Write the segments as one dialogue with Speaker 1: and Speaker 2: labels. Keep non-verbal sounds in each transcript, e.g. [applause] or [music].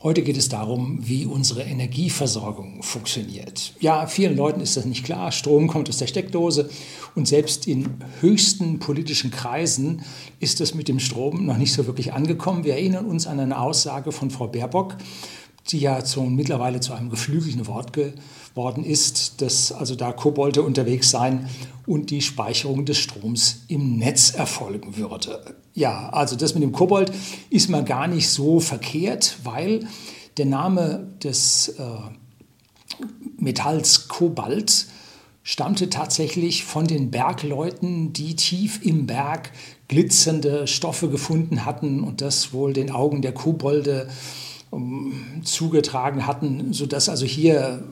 Speaker 1: Heute geht es darum, wie unsere Energieversorgung funktioniert. Ja, vielen Leuten ist das nicht klar. Strom kommt aus der Steckdose und selbst in höchsten politischen Kreisen ist das mit dem Strom noch nicht so wirklich angekommen. Wir erinnern uns an eine Aussage von Frau Baerbock, die ja zu, mittlerweile zu einem geflügelten Wort geworden ist, dass also da Kobolde unterwegs seien und die Speicherung des Stroms im Netz erfolgen würde. Ja, also das mit dem Kobold ist mal gar nicht so verkehrt, weil der Name des äh, Metalls Kobalt stammte tatsächlich von den Bergleuten, die tief im Berg glitzernde Stoffe gefunden hatten und das wohl den Augen der Kobolde um, zugetragen hatten, sodass also hier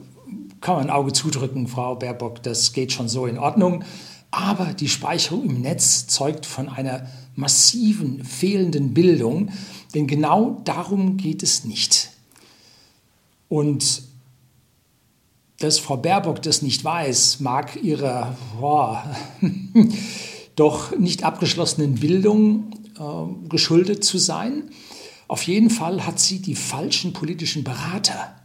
Speaker 1: kann man ein Auge zudrücken, Frau Baerbock, das geht schon so in Ordnung. Aber die Speicherung im Netz zeugt von einer massiven fehlenden Bildung, denn genau darum geht es nicht. Und dass Frau Baerbock das nicht weiß, mag ihrer boah, [laughs] doch nicht abgeschlossenen Bildung äh, geschuldet zu sein. Auf jeden Fall hat sie die falschen politischen Berater,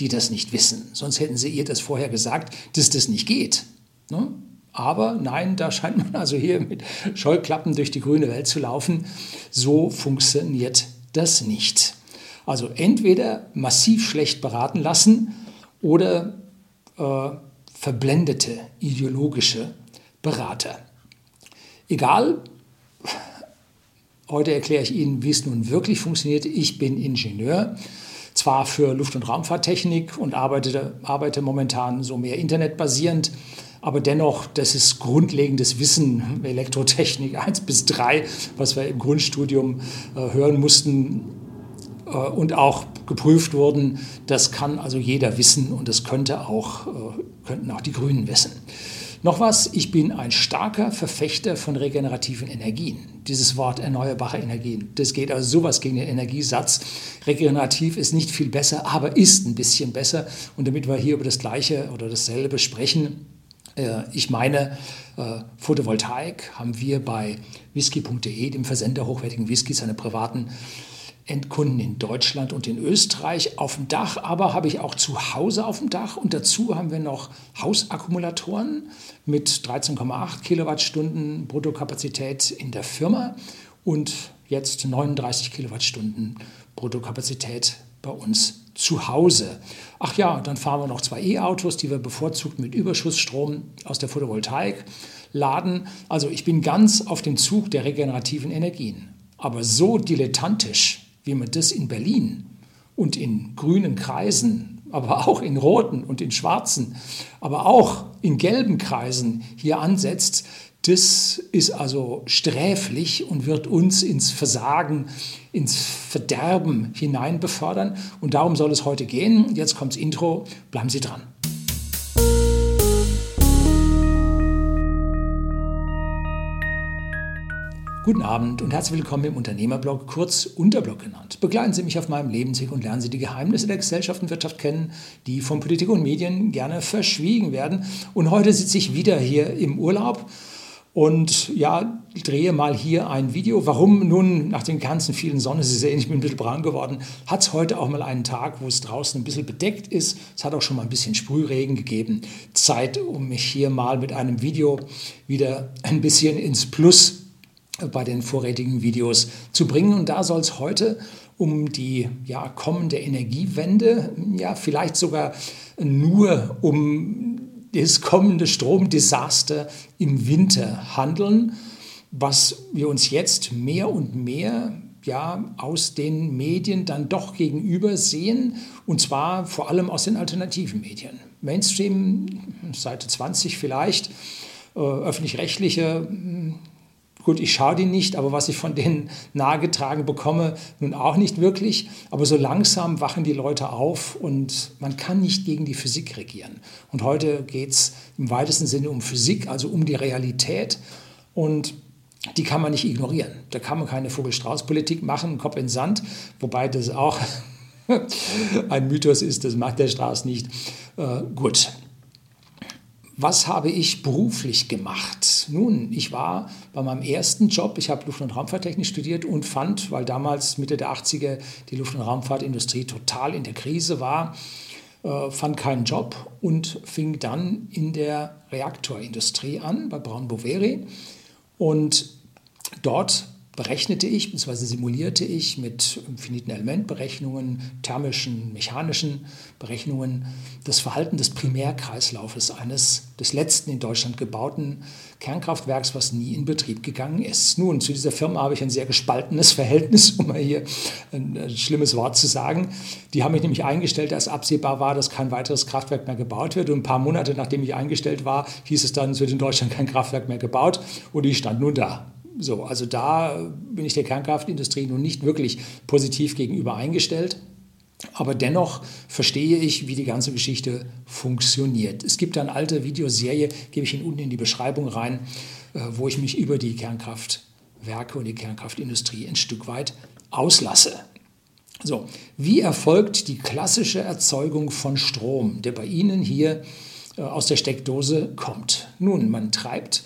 Speaker 1: die das nicht wissen. Sonst hätten sie ihr das vorher gesagt, dass das nicht geht. Ne? Aber nein, da scheint man also hier mit Scheuklappen durch die grüne Welt zu laufen. So funktioniert das nicht. Also entweder massiv schlecht beraten lassen oder äh, verblendete ideologische Berater. Egal, Heute erkläre ich Ihnen, wie es nun wirklich funktioniert. Ich bin Ingenieur, zwar für Luft- und Raumfahrttechnik und arbeite, arbeite momentan so mehr internetbasierend, aber dennoch, das ist grundlegendes Wissen, Elektrotechnik [laughs] 1 bis 3, was wir im Grundstudium äh, hören mussten äh, und auch geprüft wurden. Das kann also jeder wissen und das könnte auch, äh, könnten auch die Grünen wissen. Noch was, ich bin ein starker Verfechter von regenerativen Energien. Dieses Wort erneuerbare Energien, das geht also sowas gegen den Energiesatz. Regenerativ ist nicht viel besser, aber ist ein bisschen besser. Und damit wir hier über das Gleiche oder dasselbe sprechen, äh, ich meine, äh, Photovoltaik haben wir bei whisky.de, dem Versender hochwertigen Whiskys, einer privaten Endkunden in Deutschland und in Österreich auf dem Dach, aber habe ich auch zu Hause auf dem Dach und dazu haben wir noch Hausakkumulatoren mit 13,8 Kilowattstunden Bruttokapazität in der Firma und jetzt 39 Kilowattstunden Bruttokapazität bei uns zu Hause. Ach ja, dann fahren wir noch zwei E-Autos, die wir bevorzugt mit Überschussstrom aus der Photovoltaik laden. Also ich bin ganz auf dem Zug der regenerativen Energien. Aber so dilettantisch wie man das in Berlin und in grünen Kreisen, aber auch in roten und in schwarzen, aber auch in gelben Kreisen hier ansetzt, das ist also sträflich und wird uns ins Versagen, ins Verderben hinein befördern. Und darum soll es heute gehen. Jetzt kommt das Intro. Bleiben Sie dran. Guten Abend und herzlich willkommen im Unternehmerblog, kurz Unterblog genannt. Begleiten Sie mich auf meinem Lebensweg und lernen Sie die Geheimnisse der Gesellschaft und Wirtschaft kennen, die von Politik und Medien gerne verschwiegen werden. Und heute sitze ich wieder hier im Urlaub und ja, drehe mal hier ein Video. Warum nun nach den ganzen vielen Sonnen, Sie sehen, ich bin ein bisschen braun geworden, hat es heute auch mal einen Tag, wo es draußen ein bisschen bedeckt ist. Es hat auch schon mal ein bisschen Sprühregen gegeben. Zeit, um mich hier mal mit einem Video wieder ein bisschen ins Plus bei den vorrätigen Videos zu bringen. Und da soll es heute um die ja, kommende Energiewende, ja, vielleicht sogar nur um das kommende Stromdesaster im Winter handeln, was wir uns jetzt mehr und mehr ja, aus den Medien dann doch gegenüber sehen, und zwar vor allem aus den alternativen Medien. Mainstream, Seite 20 vielleicht, äh, öffentlich-rechtliche Gut, ich schaue die nicht, aber was ich von denen [laughs] nahegetragen bekomme, nun auch nicht wirklich. Aber so langsam wachen die Leute auf und man kann nicht gegen die Physik regieren. Und heute geht es im weitesten Sinne um Physik, also um die Realität. Und die kann man nicht ignorieren. Da kann man keine Vogel-Strauß-Politik machen, Kopf in Sand, wobei das auch [laughs] ein Mythos ist, das macht der Strauß nicht. Äh, gut. Was habe ich beruflich gemacht? Nun, ich war bei meinem ersten Job, ich habe Luft- und Raumfahrttechnik studiert und fand, weil damals Mitte der 80er die Luft- und Raumfahrtindustrie total in der Krise war, äh, fand keinen Job und fing dann in der Reaktorindustrie an, bei Braun Boveri. Und dort berechnete ich bzw. simulierte ich mit finiten Elementberechnungen, thermischen, mechanischen Berechnungen das Verhalten des Primärkreislaufes eines des letzten in Deutschland gebauten Kernkraftwerks, was nie in Betrieb gegangen ist. Nun, zu dieser Firma habe ich ein sehr gespaltenes [laughs] Verhältnis, um mal hier ein, ein schlimmes Wort zu sagen. Die haben mich nämlich eingestellt, als absehbar war, dass kein weiteres Kraftwerk mehr gebaut wird. Und ein paar Monate nachdem ich eingestellt war, hieß es dann, es wird in Deutschland kein Kraftwerk mehr gebaut. Und ich stand nun da. So, also da bin ich der Kernkraftindustrie nun nicht wirklich positiv gegenüber eingestellt. Aber dennoch verstehe ich, wie die ganze Geschichte funktioniert. Es gibt eine alte Videoserie, gebe ich Ihnen unten in die Beschreibung rein, äh, wo ich mich über die Kernkraftwerke und die Kernkraftindustrie ein Stück weit auslasse. So, wie erfolgt die klassische Erzeugung von Strom, der bei Ihnen hier äh, aus der Steckdose kommt? Nun, man treibt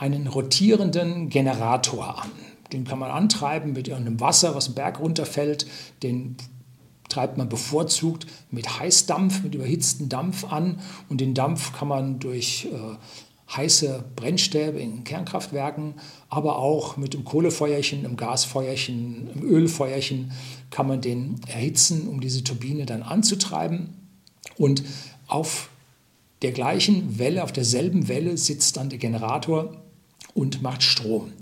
Speaker 1: einen rotierenden Generator an. Den kann man antreiben mit irgendeinem Wasser, was einen Berg runterfällt. Den treibt man bevorzugt mit Heißdampf, mit überhitztem Dampf an. Und den Dampf kann man durch äh, heiße Brennstäbe in Kernkraftwerken, aber auch mit dem Kohlefeuerchen, einem Gasfeuerchen, einem Ölfeuerchen kann man den erhitzen, um diese Turbine dann anzutreiben. Und auf der gleichen Welle, auf derselben Welle sitzt dann der Generator und macht Strom.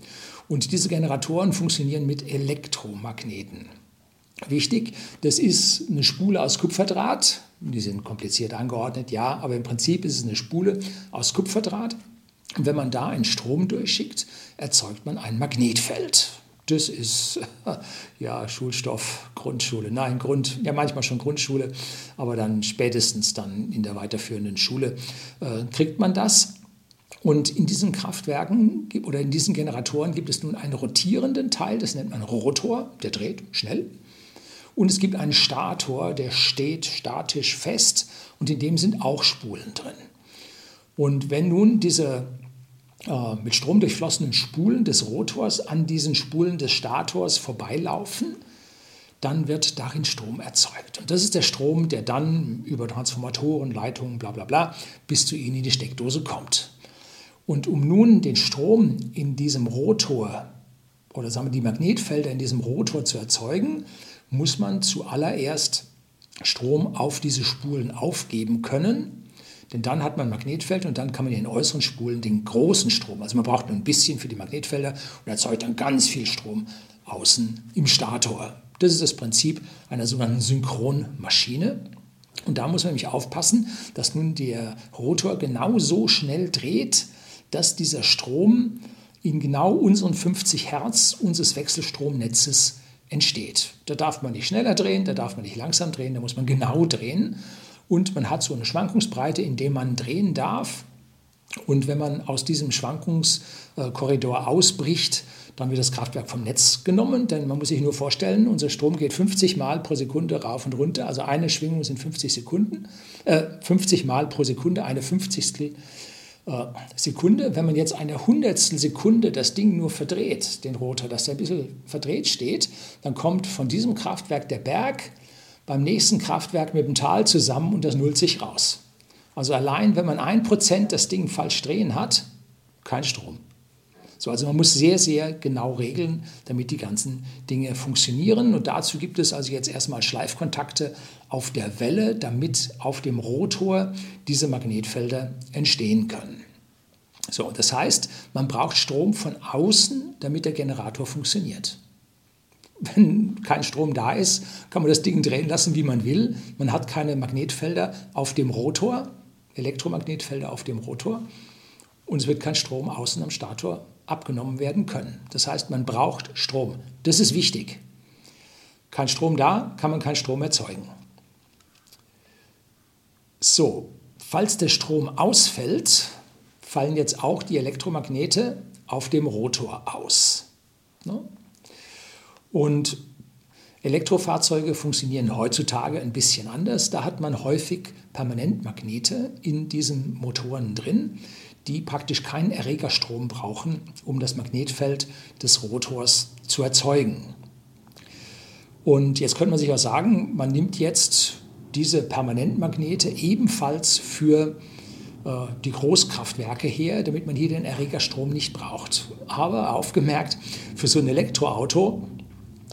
Speaker 1: Und diese Generatoren funktionieren mit Elektromagneten. Wichtig, das ist eine Spule aus Kupferdraht. Die sind kompliziert angeordnet, ja, aber im Prinzip ist es eine Spule aus Kupferdraht. Und wenn man da einen Strom durchschickt, erzeugt man ein Magnetfeld. Das ist [laughs] ja Schulstoff, Grundschule. Nein, Grund, ja manchmal schon Grundschule, aber dann spätestens dann in der weiterführenden Schule äh, kriegt man das. Und in diesen Kraftwerken oder in diesen Generatoren gibt es nun einen rotierenden Teil, das nennt man Rotor, der dreht schnell. Und es gibt einen Stator, der steht statisch fest und in dem sind auch Spulen drin. Und wenn nun diese äh, mit Strom durchflossenen Spulen des Rotors an diesen Spulen des Stators vorbeilaufen, dann wird darin Strom erzeugt. Und das ist der Strom, der dann über Transformatoren, Leitungen, bla bla bla bis zu Ihnen in die Steckdose kommt. Und um nun den Strom in diesem Rotor oder sagen wir die Magnetfelder in diesem Rotor zu erzeugen, muss man zuallererst Strom auf diese Spulen aufgeben können. Denn dann hat man Magnetfeld und dann kann man in den äußeren Spulen den großen Strom, also man braucht nur ein bisschen für die Magnetfelder und erzeugt dann ganz viel Strom außen im Stator. Das ist das Prinzip einer sogenannten Synchronmaschine. Und da muss man nämlich aufpassen, dass nun der Rotor genauso schnell dreht, dass dieser Strom in genau unseren 50 Hertz unseres Wechselstromnetzes entsteht. Da darf man nicht schneller drehen, da darf man nicht langsam drehen, da muss man genau drehen. Und man hat so eine Schwankungsbreite, in der man drehen darf. Und wenn man aus diesem Schwankungskorridor ausbricht, dann wird das Kraftwerk vom Netz genommen, denn man muss sich nur vorstellen, unser Strom geht 50 Mal pro Sekunde rauf und runter, also eine Schwingung sind 50 Sekunden, äh, 50 Mal pro Sekunde, eine 50. Äh, Sekunde. Wenn man jetzt eine Hundertstel Sekunde das Ding nur verdreht, den Rotor, dass der ein bisschen verdreht steht, dann kommt von diesem Kraftwerk der Berg beim nächsten Kraftwerk mit dem Tal zusammen und das nullt sich raus. Also allein, wenn man ein Prozent das Ding falsch drehen hat, kein Strom. So, also man muss sehr, sehr genau regeln, damit die ganzen Dinge funktionieren. Und dazu gibt es also jetzt erstmal Schleifkontakte auf der Welle, damit auf dem Rotor diese Magnetfelder entstehen können. So, das heißt, man braucht Strom von außen, damit der Generator funktioniert. Wenn kein Strom da ist, kann man das Ding drehen lassen, wie man will. Man hat keine Magnetfelder auf dem Rotor, Elektromagnetfelder auf dem Rotor und es wird kein Strom außen am Stator abgenommen werden können. Das heißt, man braucht Strom. Das ist wichtig. Kein Strom da, kann man keinen Strom erzeugen. So, falls der Strom ausfällt, fallen jetzt auch die Elektromagnete auf dem Rotor aus. Ne? Und Elektrofahrzeuge funktionieren heutzutage ein bisschen anders. Da hat man häufig Permanentmagnete in diesen Motoren drin, die praktisch keinen Erregerstrom brauchen, um das Magnetfeld des Rotors zu erzeugen. Und jetzt könnte man sich auch sagen, man nimmt jetzt diese Permanentmagnete ebenfalls für äh, die Großkraftwerke her, damit man hier den Erregerstrom nicht braucht. Aber aufgemerkt, für so ein Elektroauto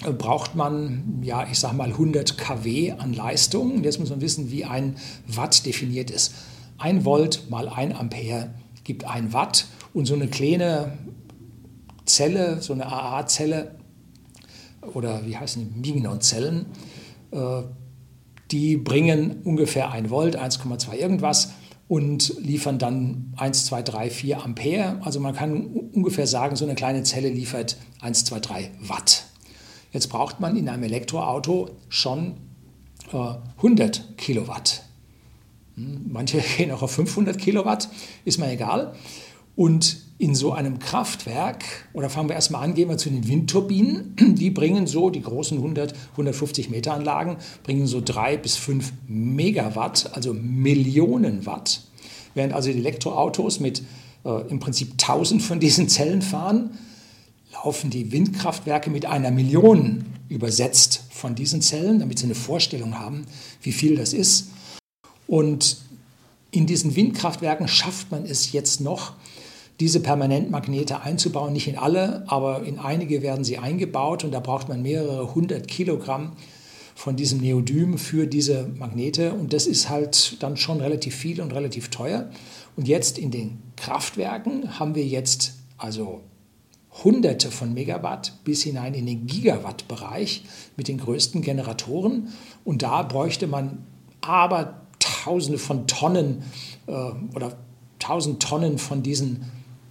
Speaker 1: äh, braucht man, ja, ich sage mal 100 kW an Leistung. Jetzt muss man wissen, wie ein Watt definiert ist. Ein Volt mal ein Ampere gibt ein Watt und so eine kleine Zelle, so eine AA-Zelle oder wie heißen die, Mignon-Zellen, äh, die bringen ungefähr 1 Volt, 1,2 irgendwas und liefern dann 1, 2, 3, 4 Ampere. Also man kann ungefähr sagen, so eine kleine Zelle liefert 1, 2, 3 Watt. Jetzt braucht man in einem Elektroauto schon äh, 100 Kilowatt. Manche [laughs] gehen auch auf 500 Kilowatt, ist mir egal. Und in so einem Kraftwerk, oder fangen wir erstmal an, gehen wir zu den Windturbinen, [clears throat] die bringen so, die großen 100, 150 Meter Anlagen, bringen so 3 bis 5 Megawatt, also Millionen Watt. Während also die Elektroautos mit äh, im Prinzip 1000 von diesen Zellen fahren, laufen die Windkraftwerke mit einer Million übersetzt von diesen Zellen, damit sie eine Vorstellung haben, wie viel das ist. Und in diesen Windkraftwerken schafft man es jetzt noch, diese Permanentmagnete einzubauen. Nicht in alle, aber in einige werden sie eingebaut und da braucht man mehrere hundert Kilogramm von diesem Neodym für diese Magnete und das ist halt dann schon relativ viel und relativ teuer. Und jetzt in den Kraftwerken haben wir jetzt also Hunderte von Megawatt bis hinein in den Gigawatt-Bereich mit den größten Generatoren. Und da bräuchte man aber Tausende von Tonnen äh, oder tausend Tonnen von diesen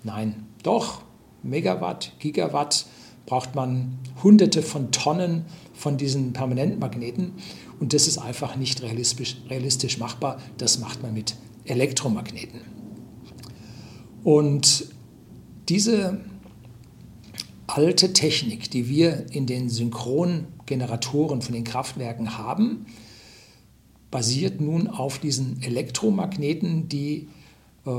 Speaker 1: Nein, doch, Megawatt, Gigawatt braucht man hunderte von Tonnen von diesen Permanentmagneten und das ist einfach nicht realistisch, realistisch machbar. Das macht man mit Elektromagneten. Und diese alte Technik, die wir in den Synchrongeneratoren von den Kraftwerken haben, basiert nun auf diesen Elektromagneten, die äh,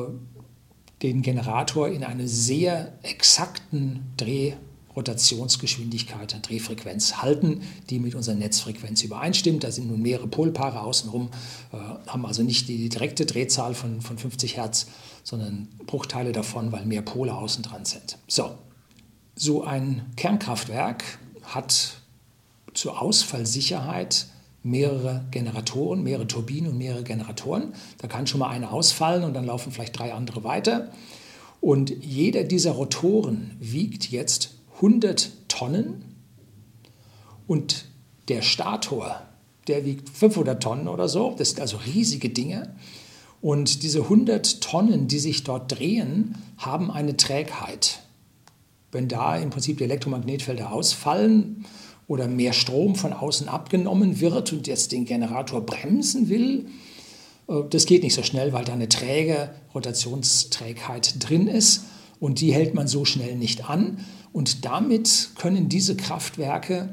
Speaker 1: den Generator in eine sehr exakten Drehrotationsgeschwindigkeit, Drehfrequenz halten, die mit unserer Netzfrequenz übereinstimmt. Da sind nun mehrere Polpaare außenrum, äh, haben also nicht die direkte Drehzahl von, von 50 Hertz, sondern Bruchteile davon, weil mehr Pole außen dran sind. So, so ein Kernkraftwerk hat zur Ausfallsicherheit mehrere Generatoren, mehrere Turbinen und mehrere Generatoren. Da kann schon mal eine ausfallen und dann laufen vielleicht drei andere weiter. Und jeder dieser Rotoren wiegt jetzt 100 Tonnen und der Stator, der wiegt 500 Tonnen oder so. Das sind also riesige Dinge. Und diese 100 Tonnen, die sich dort drehen, haben eine Trägheit. Wenn da im Prinzip die Elektromagnetfelder ausfallen, oder mehr Strom von außen abgenommen wird und jetzt den Generator bremsen will, äh, das geht nicht so schnell, weil da eine träge Rotationsträgheit drin ist und die hält man so schnell nicht an. Und damit können diese Kraftwerke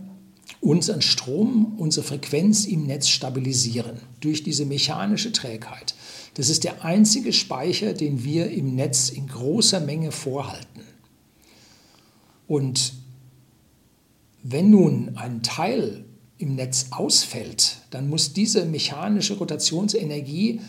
Speaker 1: unseren Strom, unsere Frequenz im Netz stabilisieren durch diese mechanische Trägheit. Das ist der einzige Speicher, den wir im Netz in großer Menge vorhalten. Und wenn nun ein Teil im Netz ausfällt, dann muss diese mechanische Rotationsenergie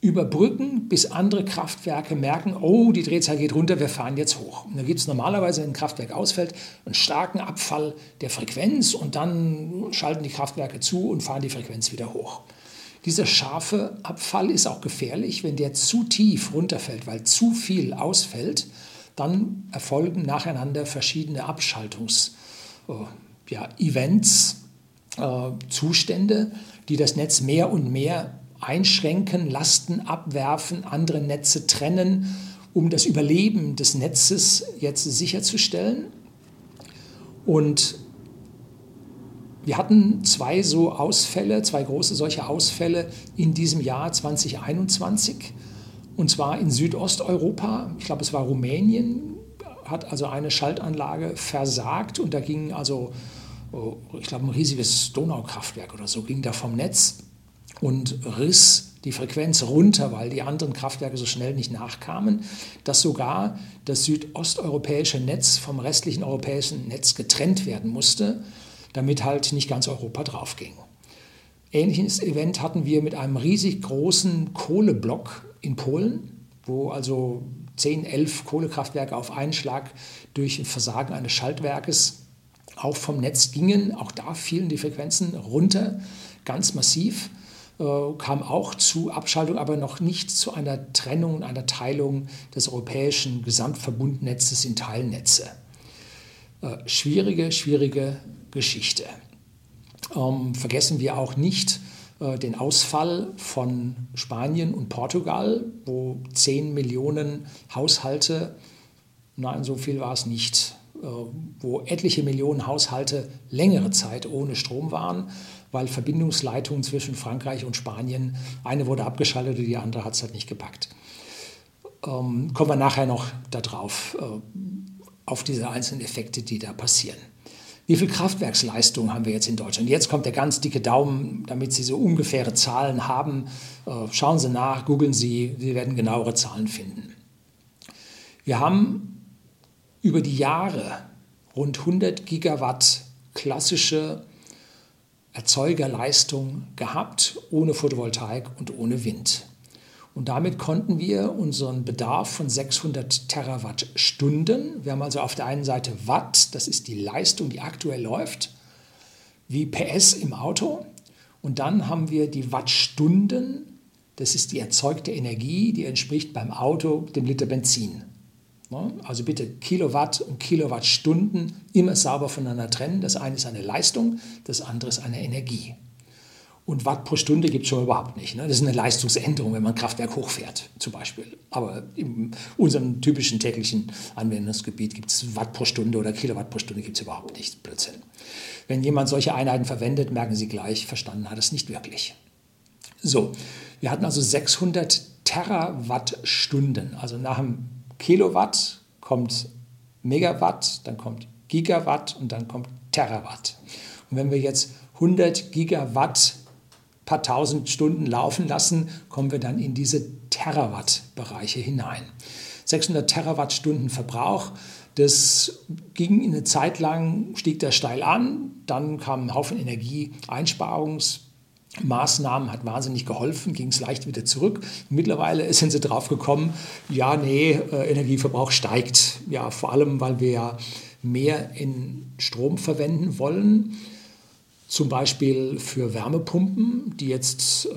Speaker 1: überbrücken, bis andere Kraftwerke merken, oh, die Drehzahl geht runter, wir fahren jetzt hoch. Und dann gibt es normalerweise, wenn ein Kraftwerk ausfällt, einen starken Abfall der Frequenz und dann schalten die Kraftwerke zu und fahren die Frequenz wieder hoch. Dieser scharfe Abfall ist auch gefährlich, wenn der zu tief runterfällt, weil zu viel ausfällt, dann erfolgen nacheinander verschiedene Abschaltungs- ja, Events, äh, Zustände, die das Netz mehr und mehr einschränken, Lasten abwerfen, andere Netze trennen, um das Überleben des Netzes jetzt sicherzustellen. Und wir hatten zwei so Ausfälle, zwei große solche Ausfälle in diesem Jahr 2021. Und zwar in Südosteuropa, ich glaube es war Rumänien, hat also eine Schaltanlage versagt und da ging also, oh, ich glaube, ein riesiges Donaukraftwerk oder so ging da vom Netz und riss die Frequenz runter, weil die anderen Kraftwerke so schnell nicht nachkamen, dass sogar das südosteuropäische Netz vom restlichen europäischen Netz getrennt werden musste, damit halt nicht ganz Europa draufging. Ähnliches Event hatten wir mit einem riesig großen Kohleblock in Polen, wo also 10, 11 Kohlekraftwerke auf einen Schlag durch Versagen eines Schaltwerkes auch vom Netz gingen. Auch da fielen die Frequenzen runter, ganz massiv. Äh, kam auch zu Abschaltung, aber noch nicht zu einer Trennung, einer Teilung des europäischen Gesamtverbundnetzes in Teilnetze. Äh, schwierige, schwierige Geschichte. Ähm, vergessen wir auch nicht den Ausfall von Spanien und Portugal, wo 10 Millionen Haushalte, nein, so viel war es nicht, äh, wo etliche Millionen Haushalte längere Zeit ohne Strom waren weil Verbindungsleitungen zwischen Frankreich und Spanien, eine wurde abgeschaltet und die andere hat es halt nicht gepackt. Ähm, kommen wir nachher noch darauf, äh, auf diese einzelnen Effekte, die da passieren. Wie viel Kraftwerksleistung haben wir jetzt in Deutschland? Jetzt kommt der ganz dicke Daumen, damit Sie so ungefähre Zahlen haben. Äh, schauen Sie nach, googeln Sie, Sie werden genauere Zahlen finden. Wir haben über die Jahre rund 100 Gigawatt klassische Erzeugerleistung gehabt, ohne Photovoltaik und ohne Wind. Und damit konnten wir unseren Bedarf von 600 Terawattstunden, wir haben also auf der einen Seite Watt, das ist die Leistung, die aktuell läuft, wie PS im Auto. Und dann haben wir die Wattstunden, das ist die erzeugte Energie, die entspricht beim Auto dem Liter Benzin. Ne? Also bitte Kilowatt und Kilowattstunden immer sauber voneinander trennen. Das eine ist eine Leistung, das andere ist eine Energie. Und Watt pro Stunde gibt es schon überhaupt nicht. Ne? Das ist eine Leistungsänderung, wenn man Kraftwerk hochfährt, zum Beispiel. Aber in unserem typischen täglichen Anwendungsgebiet gibt es Watt pro Stunde oder Kilowatt pro Stunde gibt es überhaupt nicht. Blödsinn. Wenn jemand solche Einheiten verwendet, merken Sie gleich, verstanden hat es nicht wirklich. So, wir hatten also 600 Terawattstunden. Also nach dem Kilowatt kommt Megawatt, dann kommt Gigawatt und dann kommt Terawatt. Und wenn wir jetzt 100 Gigawatt paar tausend Stunden laufen lassen, kommen wir dann in diese Terawatt-Bereiche hinein. 600 Terawattstunden Verbrauch, das ging eine Zeit lang, stieg der steil an, dann kam ein Haufen Energieeinsparungs- Maßnahmen hat wahnsinnig geholfen, ging es leicht wieder zurück. Mittlerweile sind sie drauf gekommen, ja, nee, äh, Energieverbrauch steigt. Ja, vor allem, weil wir ja mehr in Strom verwenden wollen. Zum Beispiel für Wärmepumpen, die jetzt äh,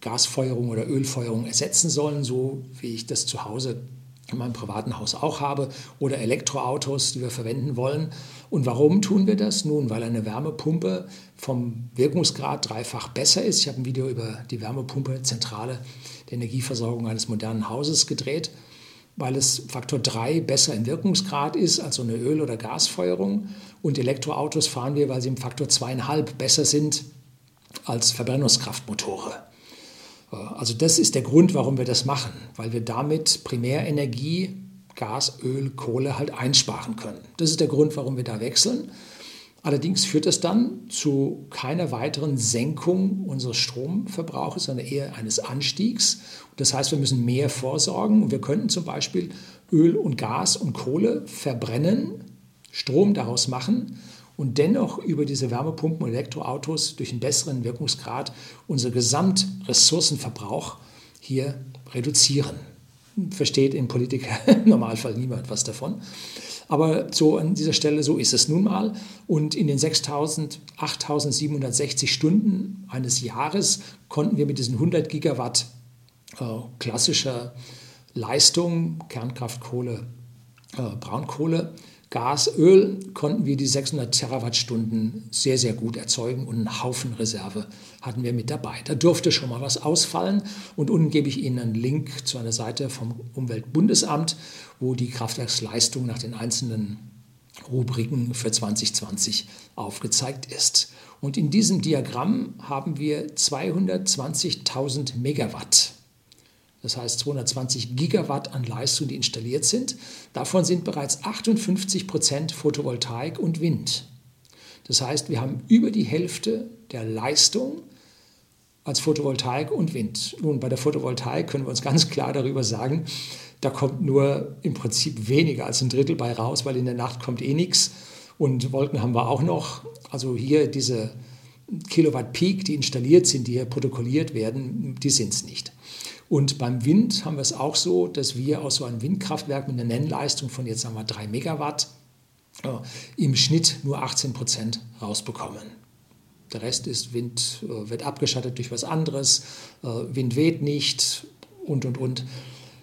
Speaker 1: Gasfeuerung oder Ölfeuerung ersetzen sollen, so wie ich das zu Hause in meinem privaten Haus auch habe, oder Elektroautos, die wir verwenden wollen. Und warum tun wir das? Nun, weil eine Wärmepumpe vom Wirkungsgrad dreifach besser ist. Ich habe ein Video über die Wärmepumpe, Zentrale der Energieversorgung eines modernen Hauses gedreht, weil es Faktor 3 besser im Wirkungsgrad ist als so eine Öl- oder Gasfeuerung. Und Elektroautos fahren wir, weil sie im Faktor 2,5 besser sind als Verbrennungskraftmotore. Also das ist der Grund, warum wir das machen, weil wir damit Primärenergie, Gas, Öl, Kohle halt einsparen können. Das ist der Grund, warum wir da wechseln. Allerdings führt das dann zu keiner weiteren Senkung unseres Stromverbrauchs, sondern eher eines Anstiegs. Das heißt, wir müssen mehr vorsorgen und wir könnten zum Beispiel Öl und Gas und Kohle verbrennen, Strom daraus machen und dennoch über diese Wärmepumpen und Elektroautos durch einen besseren Wirkungsgrad unser Gesamtressourcenverbrauch hier reduzieren. Versteht im Politiker [laughs] im Normalfall niemand was davon. Aber so an dieser Stelle, so ist es nun mal. Und in den 6.000, 8.760 Stunden eines Jahres konnten wir mit diesen 100 Gigawatt äh, klassischer Leistung, Kernkraft, Kohle, äh, Braunkohle, Gas, Öl konnten wir die 600 Terawattstunden sehr, sehr gut erzeugen und einen Haufen Reserve hatten wir mit dabei. Da durfte schon mal was ausfallen und unten gebe ich Ihnen einen Link zu einer Seite vom Umweltbundesamt, wo die Kraftwerksleistung nach den einzelnen Rubriken für 2020 aufgezeigt ist. Und in diesem Diagramm haben wir 220.000 Megawatt das heißt 220 Gigawatt an Leistung, die installiert sind. Davon sind bereits 58 Prozent Photovoltaik und Wind. Das heißt, wir haben über die Hälfte der Leistung als Photovoltaik und Wind. Nun, bei der Photovoltaik können wir uns ganz klar darüber sagen, da kommt nur im Prinzip weniger als ein Drittel bei raus, weil in der Nacht kommt eh nichts. Und Wolken haben wir auch noch. Also hier diese Kilowatt Peak, die installiert sind, die hier protokolliert werden, die sind es nicht. Und beim Wind haben wir es auch so, dass wir aus so einem Windkraftwerk mit einer Nennleistung von jetzt sagen wir 3 Megawatt im Schnitt nur 18 Prozent rausbekommen. Der Rest ist Wind, äh, wird abgeschattet durch was anderes, äh, Wind weht nicht und, und, und.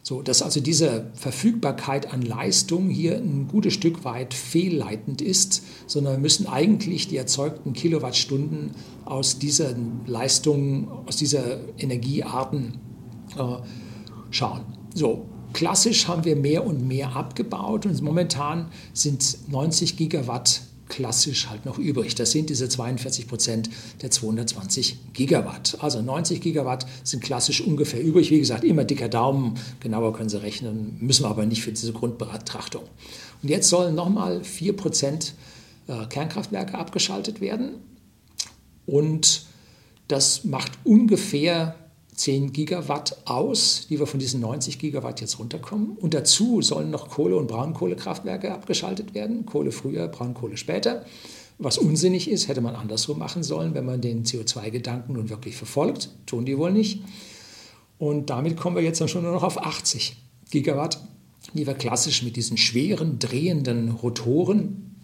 Speaker 1: So, dass also diese Verfügbarkeit an Leistung hier ein gutes Stück weit fehlleitend ist, sondern wir müssen eigentlich die erzeugten Kilowattstunden aus diesen Leistungen, aus dieser Energiearten schauen. So, klassisch haben wir mehr und mehr abgebaut und momentan sind 90 Gigawatt klassisch halt noch übrig. Das sind diese 42 Prozent der 220 Gigawatt. Also 90 Gigawatt sind klassisch ungefähr übrig. Wie gesagt, immer dicker Daumen, genauer können Sie rechnen, müssen wir aber nicht für diese Grundbetrachtung. Und jetzt sollen nochmal 4 Prozent äh, Kernkraftwerke abgeschaltet werden. Und das macht ungefähr 10 Gigawatt aus, die wir von diesen 90 Gigawatt jetzt runterkommen. Und dazu sollen noch Kohle- und Braunkohlekraftwerke abgeschaltet werden. Kohle früher, Braunkohle später. Was unsinnig ist, hätte man andersrum machen sollen, wenn man den CO2-Gedanken nun wirklich verfolgt. Tun die wohl nicht. Und damit kommen wir jetzt dann schon nur noch auf 80 Gigawatt, die wir klassisch mit diesen schweren, drehenden Rotoren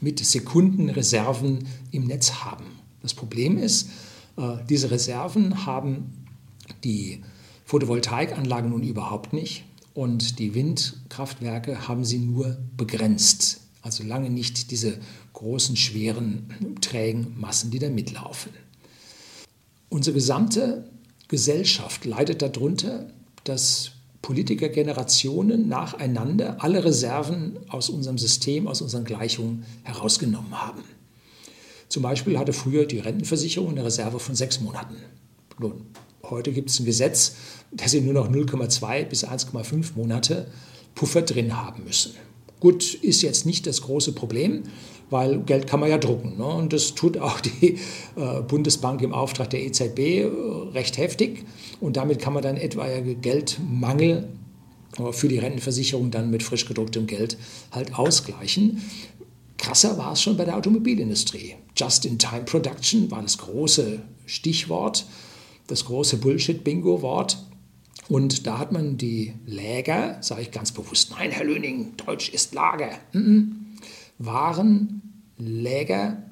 Speaker 1: mit Sekundenreserven im Netz haben. Das Problem ist, äh, diese Reserven haben die Photovoltaikanlagen nun überhaupt nicht und die Windkraftwerke haben sie nur begrenzt. Also lange nicht diese großen, schweren, trägen Massen, die da mitlaufen. Unsere gesamte Gesellschaft leidet darunter, dass Politikergenerationen nacheinander alle Reserven aus unserem System, aus unseren Gleichungen herausgenommen haben. Zum Beispiel hatte früher die Rentenversicherung eine Reserve von sechs Monaten. Nun, Heute gibt es ein Gesetz, dass sie nur noch 0,2 bis 1,5 Monate Puffer drin haben müssen. Gut, ist jetzt nicht das große Problem, weil Geld kann man ja drucken. Ne? Und das tut auch die äh, Bundesbank im Auftrag der EZB äh, recht heftig. Und damit kann man dann etwaige Geldmangel äh, für die Rentenversicherung dann mit frisch gedrucktem Geld halt ausgleichen. Krasser war es schon bei der Automobilindustrie. Just-in-Time-Production war das große Stichwort das große Bullshit-Bingo-Wort. Und da hat man die Läger, sage ich ganz bewusst, nein, Herr Löning, Deutsch ist Lager, waren Läger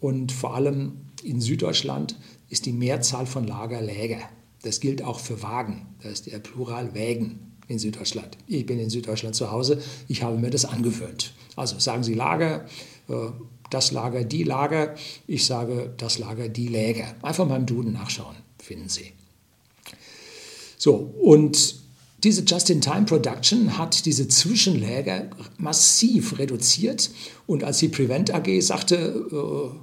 Speaker 1: und vor allem in Süddeutschland ist die Mehrzahl von Lager Läger. Das gilt auch für Wagen, da ist der Plural Wägen in Süddeutschland. Ich bin in Süddeutschland zu Hause, ich habe mir das angewöhnt. Also sagen Sie Lager, äh, das Lager, die Lager, ich sage das Lager, die Läger. Einfach mal im Duden nachschauen finden Sie. So, und diese Just-in-Time-Production hat diese Zwischenläger massiv reduziert. Und als die Prevent AG sagte, äh,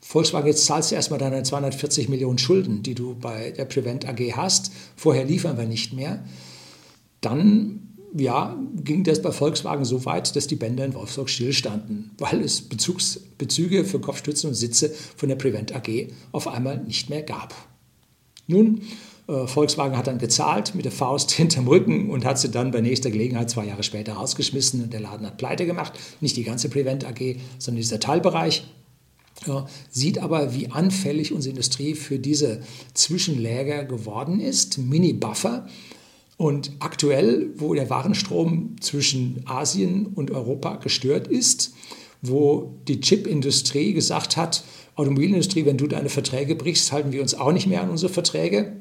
Speaker 1: Volkswagen, jetzt zahlst du erstmal deine 240 Millionen Schulden, die du bei der Prevent AG hast, vorher liefern wir nicht mehr, dann ja, ging das bei Volkswagen so weit, dass die Bänder in Wolfsburg stillstanden, weil es Bezugs Bezüge für Kopfstützen und Sitze von der Prevent AG auf einmal nicht mehr gab. Nun, äh, Volkswagen hat dann gezahlt mit der Faust [laughs] hinterm Rücken und hat sie dann bei nächster Gelegenheit zwei Jahre später rausgeschmissen und der Laden hat pleite gemacht. Nicht die ganze Prevent AG, sondern dieser Teilbereich. Ja, sieht aber, wie anfällig unsere Industrie für diese Zwischenläger geworden ist, Mini-Buffer. Und aktuell, wo der Warenstrom zwischen Asien und Europa gestört ist, wo die Chipindustrie gesagt hat, Automobilindustrie, wenn du deine Verträge brichst, halten wir uns auch nicht mehr an unsere Verträge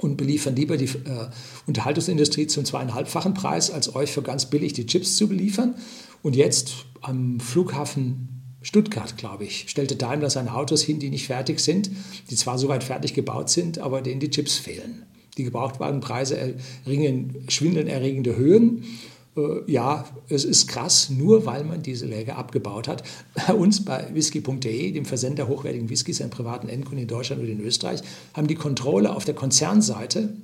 Speaker 1: und beliefern lieber die äh, Unterhaltungsindustrie zum zweieinhalbfachen Preis, als euch für ganz billig die Chips zu beliefern. Und jetzt am Flughafen Stuttgart, glaube ich, stellte Daimler seine Autos hin, die nicht fertig sind, die zwar soweit fertig gebaut sind, aber denen die Chips fehlen. Die Gebrauchtwagenpreise erringen schwindelerregende Höhen ja, es ist krass, nur weil man diese Läger abgebaut hat. Bei uns bei whisky.de, dem Versender hochwertigen Whiskys an privaten Endkunden in Deutschland und in Österreich, haben die Kontrolle auf der Konzernseite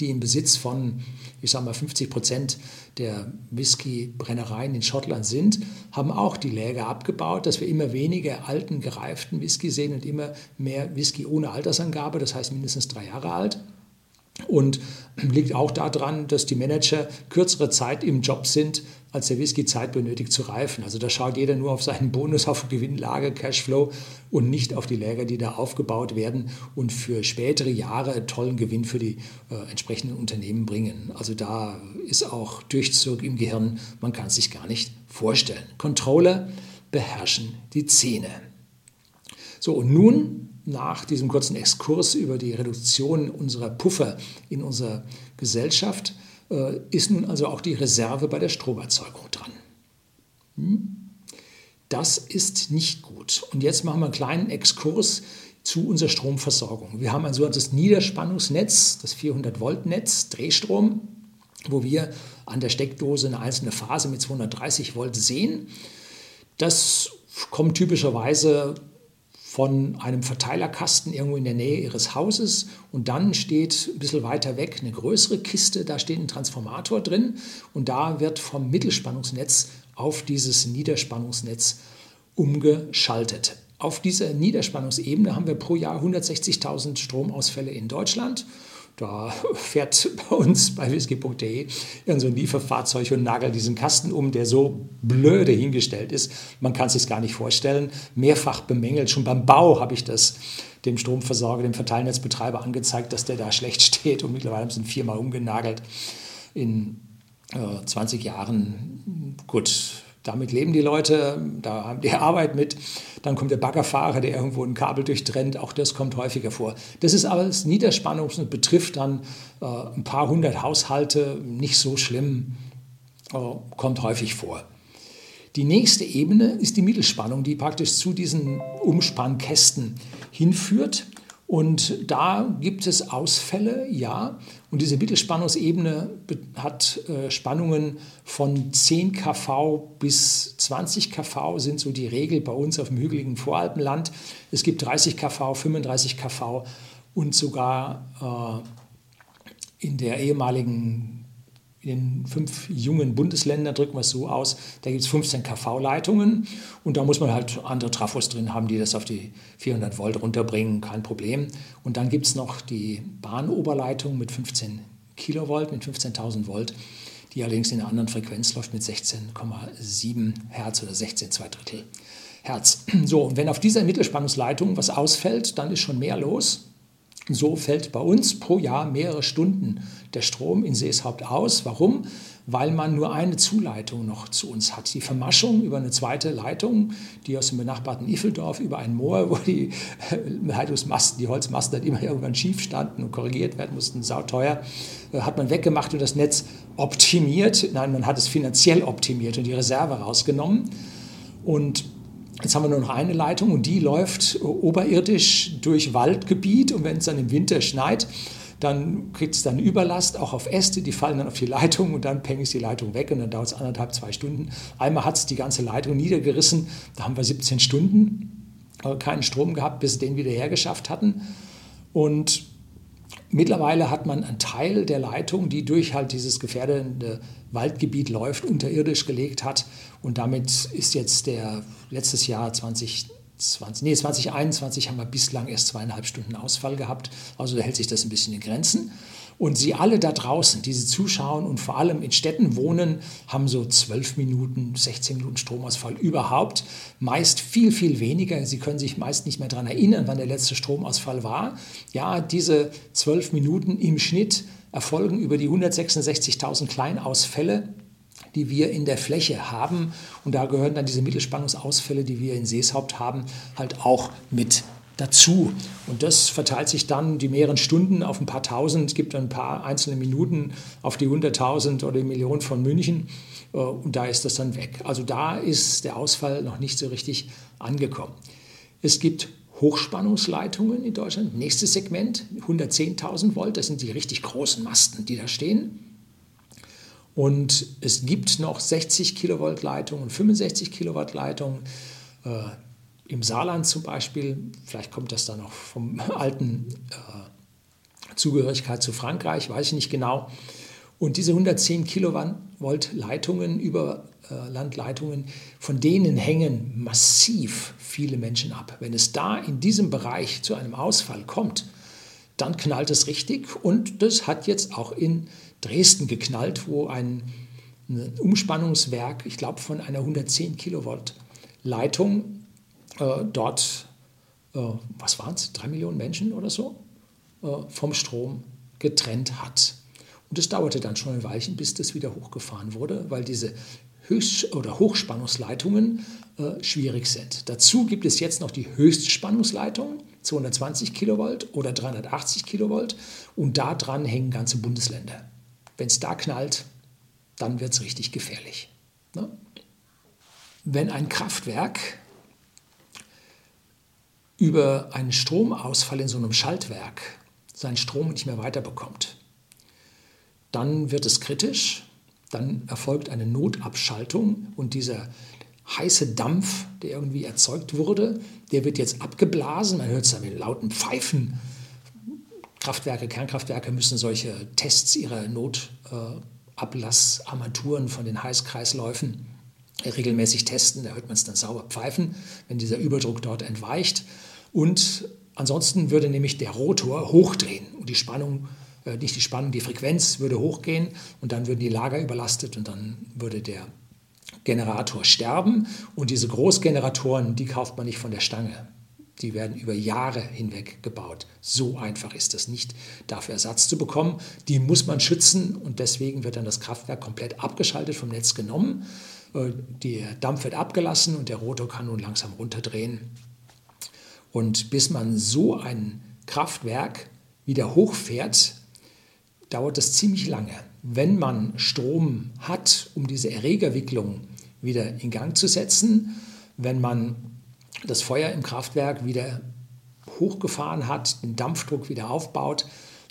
Speaker 1: die im Besitz von, ich sage mal, 50 Prozent der Whisky-Brennereien in Schottland sind, haben auch die Läger abgebaut, dass wir immer weniger alten, gereiften Whisky sehen und immer mehr Whisky ohne Altersangabe, das heißt mindestens drei Jahre alt. Und liegt auch daran, dass die Manager kürzere Zeit im Job sind, als der Whisky Zeit benötigt zu reifen. Also da schaut jeder nur auf seinen Bonus, auf Gewinnlage, Cashflow und nicht auf die Läger, die da aufgebaut werden und für spätere Jahre tollen Gewinn für die äh, entsprechenden Unternehmen bringen. Also da ist auch Durchzug im Gehirn, man kann es sich gar nicht vorstellen. Controller beherrschen die Zähne. So, und nun nach diesem kurzen Exkurs über die Reduktion unserer Puffer in unserer Gesellschaft äh, ist nun also auch die Reserve bei der Stromerzeugung dran. Hm? Das ist nicht gut. Und jetzt machen wir einen kleinen Exkurs zu unserer Stromversorgung. Wir haben ein sogenanntes Niederspannungsnetz, das 400-Volt-Netz, Drehstrom, wo wir an der Steckdose eine einzelne Phase mit 230 Volt sehen. Das kommt typischerweise von einem Verteilerkasten irgendwo in der Nähe ihres Hauses. Und dann steht ein bisschen weiter weg eine größere Kiste, da steht ein Transformator drin. Und da wird vom Mittelspannungsnetz auf dieses Niederspannungsnetz umgeschaltet. Auf dieser Niederspannungsebene haben wir pro Jahr 160.000 Stromausfälle in Deutschland da [laughs] fährt bei uns bei whisky.de so ein Lieferfahrzeug und nagelt diesen Kasten um, der so blöde hingestellt ist. Man kann es sich gar nicht vorstellen. Mehrfach bemängelt. Schon beim Bau habe ich das dem Stromversorger, dem Verteilnetzbetreiber angezeigt, dass der da schlecht [laughs] steht. Und mittlerweile sind viermal umgenagelt in äh, 20 Jahren. Gut, damit leben die Leute, da haben die [laughs] Arbeit mit. Dann kommt der Baggerfahrer, der irgendwo ein Kabel durchtrennt. Auch das kommt häufiger vor. Das ist das Niederspannungs- und betrifft dann äh, ein paar hundert Haushalte. Nicht so schlimm, äh, kommt häufig vor. Die nächste Ebene ist die Mittelspannung, die praktisch zu diesen Umspannkästen hinführt. Und da gibt es Ausfälle, ja. Und diese Mittelspannungsebene hat äh, Spannungen von 10 kV bis 20 kV sind so die Regel bei uns auf dem hügeligen Voralpenland. Es gibt 30 kV, 35 kV und sogar äh, in der ehemaligen in fünf jungen Bundesländern, drücken wir es so aus, da gibt es 15 kV-Leitungen und da muss man halt andere Trafos drin haben, die das auf die 400 Volt runterbringen, kein Problem. Und dann gibt es noch die Bahnoberleitung mit 15 Kilovolt, mit 15.000 Volt, die allerdings in einer anderen Frequenz läuft mit 16,7 Hertz oder 16 2 Drittel Hertz. [clears throat] So, und wenn auf dieser Mittelspannungsleitung was ausfällt, dann ist schon mehr los. So fällt bei uns pro Jahr mehrere Stunden der Strom in Seeshaupt aus. Warum? Weil man nur eine Zuleitung noch zu uns hat. Die Vermaschung über eine zweite Leitung, die aus dem benachbarten Iffeldorf über ein Moor, wo die Leitungsmasten, die Holzmasten dann immer irgendwann schief standen und korrigiert werden mussten, sauteuer, äh, hat man weggemacht und das Netz optimiert. Nein, man hat es finanziell optimiert und die Reserve rausgenommen. Und Jetzt haben wir nur noch eine Leitung und die läuft oberirdisch durch Waldgebiet und wenn es dann im Winter schneit, dann kriegt es dann Überlast, auch auf Äste, die fallen dann auf die Leitung und dann peng ist die Leitung weg und dann dauert es anderthalb, zwei Stunden. Einmal hat es die ganze Leitung niedergerissen, da haben wir 17 Stunden äh, keinen Strom gehabt, bis sie den wieder hergeschafft hatten. Und Mittlerweile hat man einen Teil der Leitung, die durch halt dieses gefährdende Waldgebiet läuft, unterirdisch gelegt hat. Und damit ist jetzt der letztes Jahr 2020, nee, 2021 haben wir bislang erst zweieinhalb Stunden Ausfall gehabt. Also da hält sich das ein bisschen in Grenzen. Und Sie alle da draußen, die Sie zuschauen und vor allem in Städten wohnen, haben so 12 Minuten, 16 Minuten Stromausfall überhaupt. Meist viel, viel weniger. Sie können sich meist nicht mehr daran erinnern, wann der letzte Stromausfall war. Ja, diese 12 Minuten im Schnitt erfolgen über die 166.000 Kleinausfälle die wir in der Fläche haben. Und da gehören dann diese Mittelspannungsausfälle, die wir in Seeshaupt haben, halt auch mit dazu. Und das verteilt sich dann die mehreren Stunden auf ein paar Tausend, gibt ein paar einzelne Minuten auf die Hunderttausend oder die Millionen von München äh, und da ist das dann weg. Also da ist der Ausfall noch nicht so richtig angekommen. Es gibt Hochspannungsleitungen in Deutschland. Nächstes Segment, 110.000 Volt, das sind die richtig großen Masten, die da stehen. Und es gibt noch 60 Kilovolt Leitungen und 65 Kilowatt Leitungen. Äh, im Saarland zum Beispiel, vielleicht kommt das dann noch vom [laughs] alten äh, Zugehörigkeit zu Frankreich, weiß ich nicht genau. Und diese 110 Kilovolt Leitungen, Überlandleitungen, von denen hängen massiv viele Menschen ab. Wenn es da in diesem Bereich zu einem Ausfall kommt, dann knallt es richtig. Und das hat jetzt auch in Dresden geknallt, wo ein, ein Umspannungswerk, ich glaube von einer 110 Kilovolt Leitung, äh, dort, äh, was waren es, drei Millionen Menschen oder so, äh, vom Strom getrennt hat. Und es dauerte dann schon ein Weilchen, bis das wieder hochgefahren wurde, weil diese Höchst- oder Hochspannungsleitungen äh, schwierig sind. Dazu gibt es jetzt noch die Höchstspannungsleitung, 220 Kilovolt oder 380 Kilovolt, und da dran hängen ganze Bundesländer. Wenn es da knallt, dann wird es richtig gefährlich. Ne? Wenn ein Kraftwerk über einen Stromausfall in so einem Schaltwerk seinen Strom nicht mehr weiterbekommt, dann wird es kritisch, dann erfolgt eine Notabschaltung und dieser heiße Dampf, der irgendwie erzeugt wurde, der wird jetzt abgeblasen, man hört es dann mit lauten Pfeifen. Kraftwerke, Kernkraftwerke müssen solche Tests ihrer Notablassarmaturen von den Heißkreisläufen regelmäßig testen, da hört man es dann sauber pfeifen, wenn dieser Überdruck dort entweicht. Und ansonsten würde nämlich der Rotor hochdrehen und die Spannung, äh, nicht die Spannung, die Frequenz würde hochgehen und dann würden die Lager überlastet und dann würde der Generator sterben. Und diese Großgeneratoren, die kauft man nicht von der Stange. Die werden über Jahre hinweg gebaut. So einfach ist das nicht, dafür Ersatz zu bekommen. Die muss man schützen und deswegen wird dann das Kraftwerk komplett abgeschaltet, vom Netz genommen. Äh, der Dampf wird abgelassen und der Rotor kann nun langsam runterdrehen. Und bis man so ein Kraftwerk wieder hochfährt, dauert das ziemlich lange. Wenn man Strom hat, um diese Erregerwicklung wieder in Gang zu setzen, wenn man das Feuer im Kraftwerk wieder hochgefahren hat, den Dampfdruck wieder aufbaut,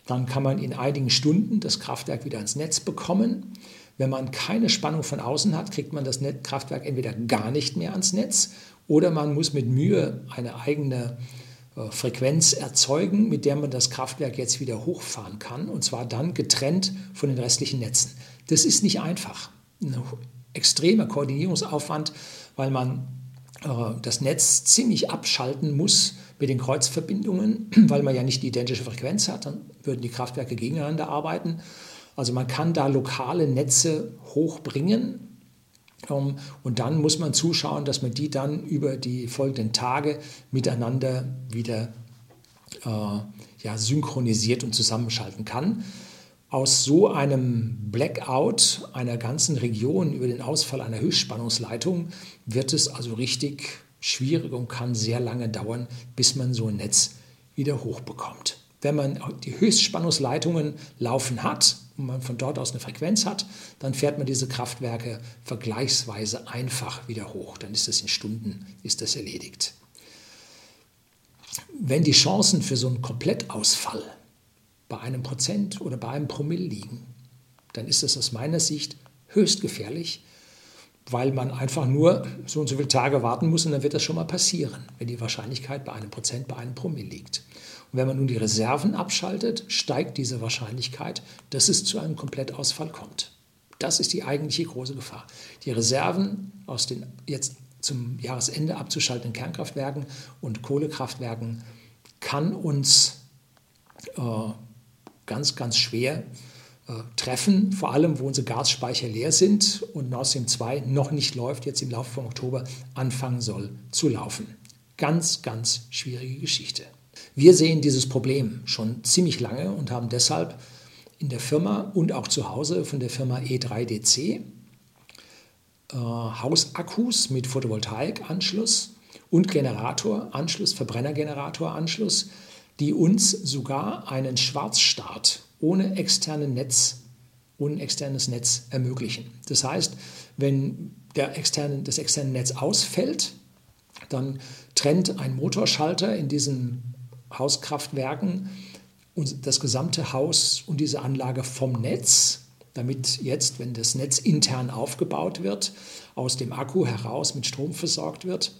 Speaker 1: dann kann man in einigen Stunden das Kraftwerk wieder ans Netz bekommen. Wenn man keine Spannung von außen hat, kriegt man das Kraftwerk entweder gar nicht mehr ans Netz oder man muss mit Mühe eine eigene äh, Frequenz erzeugen, mit der man das Kraftwerk jetzt wieder hochfahren kann, und zwar dann getrennt von den restlichen Netzen. Das ist nicht einfach. Ein extremer Koordinierungsaufwand, weil man äh, das Netz ziemlich abschalten muss mit den Kreuzverbindungen, [clears throat] weil man ja nicht die identische Frequenz hat, dann würden die Kraftwerke gegeneinander arbeiten. Also man kann da lokale Netze hochbringen, und dann muss man zuschauen, dass man die dann über die folgenden Tage miteinander wieder äh, ja, synchronisiert und zusammenschalten kann. Aus so einem Blackout einer ganzen Region über den Ausfall einer Höchstspannungsleitung wird es also richtig schwierig und kann sehr lange dauern, bis man so ein Netz wieder hochbekommt. Wenn man die Höchstspannungsleitungen laufen hat, und man von dort aus eine Frequenz hat, dann fährt man diese Kraftwerke vergleichsweise einfach wieder hoch. Dann ist das in Stunden ist das erledigt. Wenn die Chancen für so einen Komplettausfall bei einem Prozent oder bei einem Promille liegen, dann ist das aus meiner Sicht höchst gefährlich, weil man einfach nur so und so viele Tage warten muss und dann wird das schon mal passieren, wenn die Wahrscheinlichkeit bei einem Prozent, bei einem Promille liegt. Und wenn man nun die Reserven abschaltet, steigt diese Wahrscheinlichkeit, dass es zu einem Komplettausfall kommt. Das ist die eigentliche große Gefahr. Die Reserven aus den jetzt zum Jahresende abzuschaltenden Kernkraftwerken und Kohlekraftwerken kann uns äh, ganz, ganz schwer äh, treffen, vor allem wo unsere Gasspeicher leer sind und Nord Stream 2 noch nicht läuft, jetzt im Laufe von Oktober anfangen soll zu laufen. Ganz, ganz schwierige Geschichte. Wir sehen dieses Problem schon ziemlich lange und haben deshalb in der Firma und auch zu Hause von der Firma E3DC äh, Hausakkus mit Photovoltaikanschluss und Generatoranschluss, Verbrennergeneratoranschluss, die uns sogar einen Schwarzstart ohne, externe Netz, ohne externes Netz ermöglichen. Das heißt, wenn der externe, das externe Netz ausfällt, dann trennt ein Motorschalter in diesem Hauskraftwerken und das gesamte Haus und diese Anlage vom Netz, damit jetzt, wenn das Netz intern aufgebaut wird, aus dem Akku heraus mit Strom versorgt wird.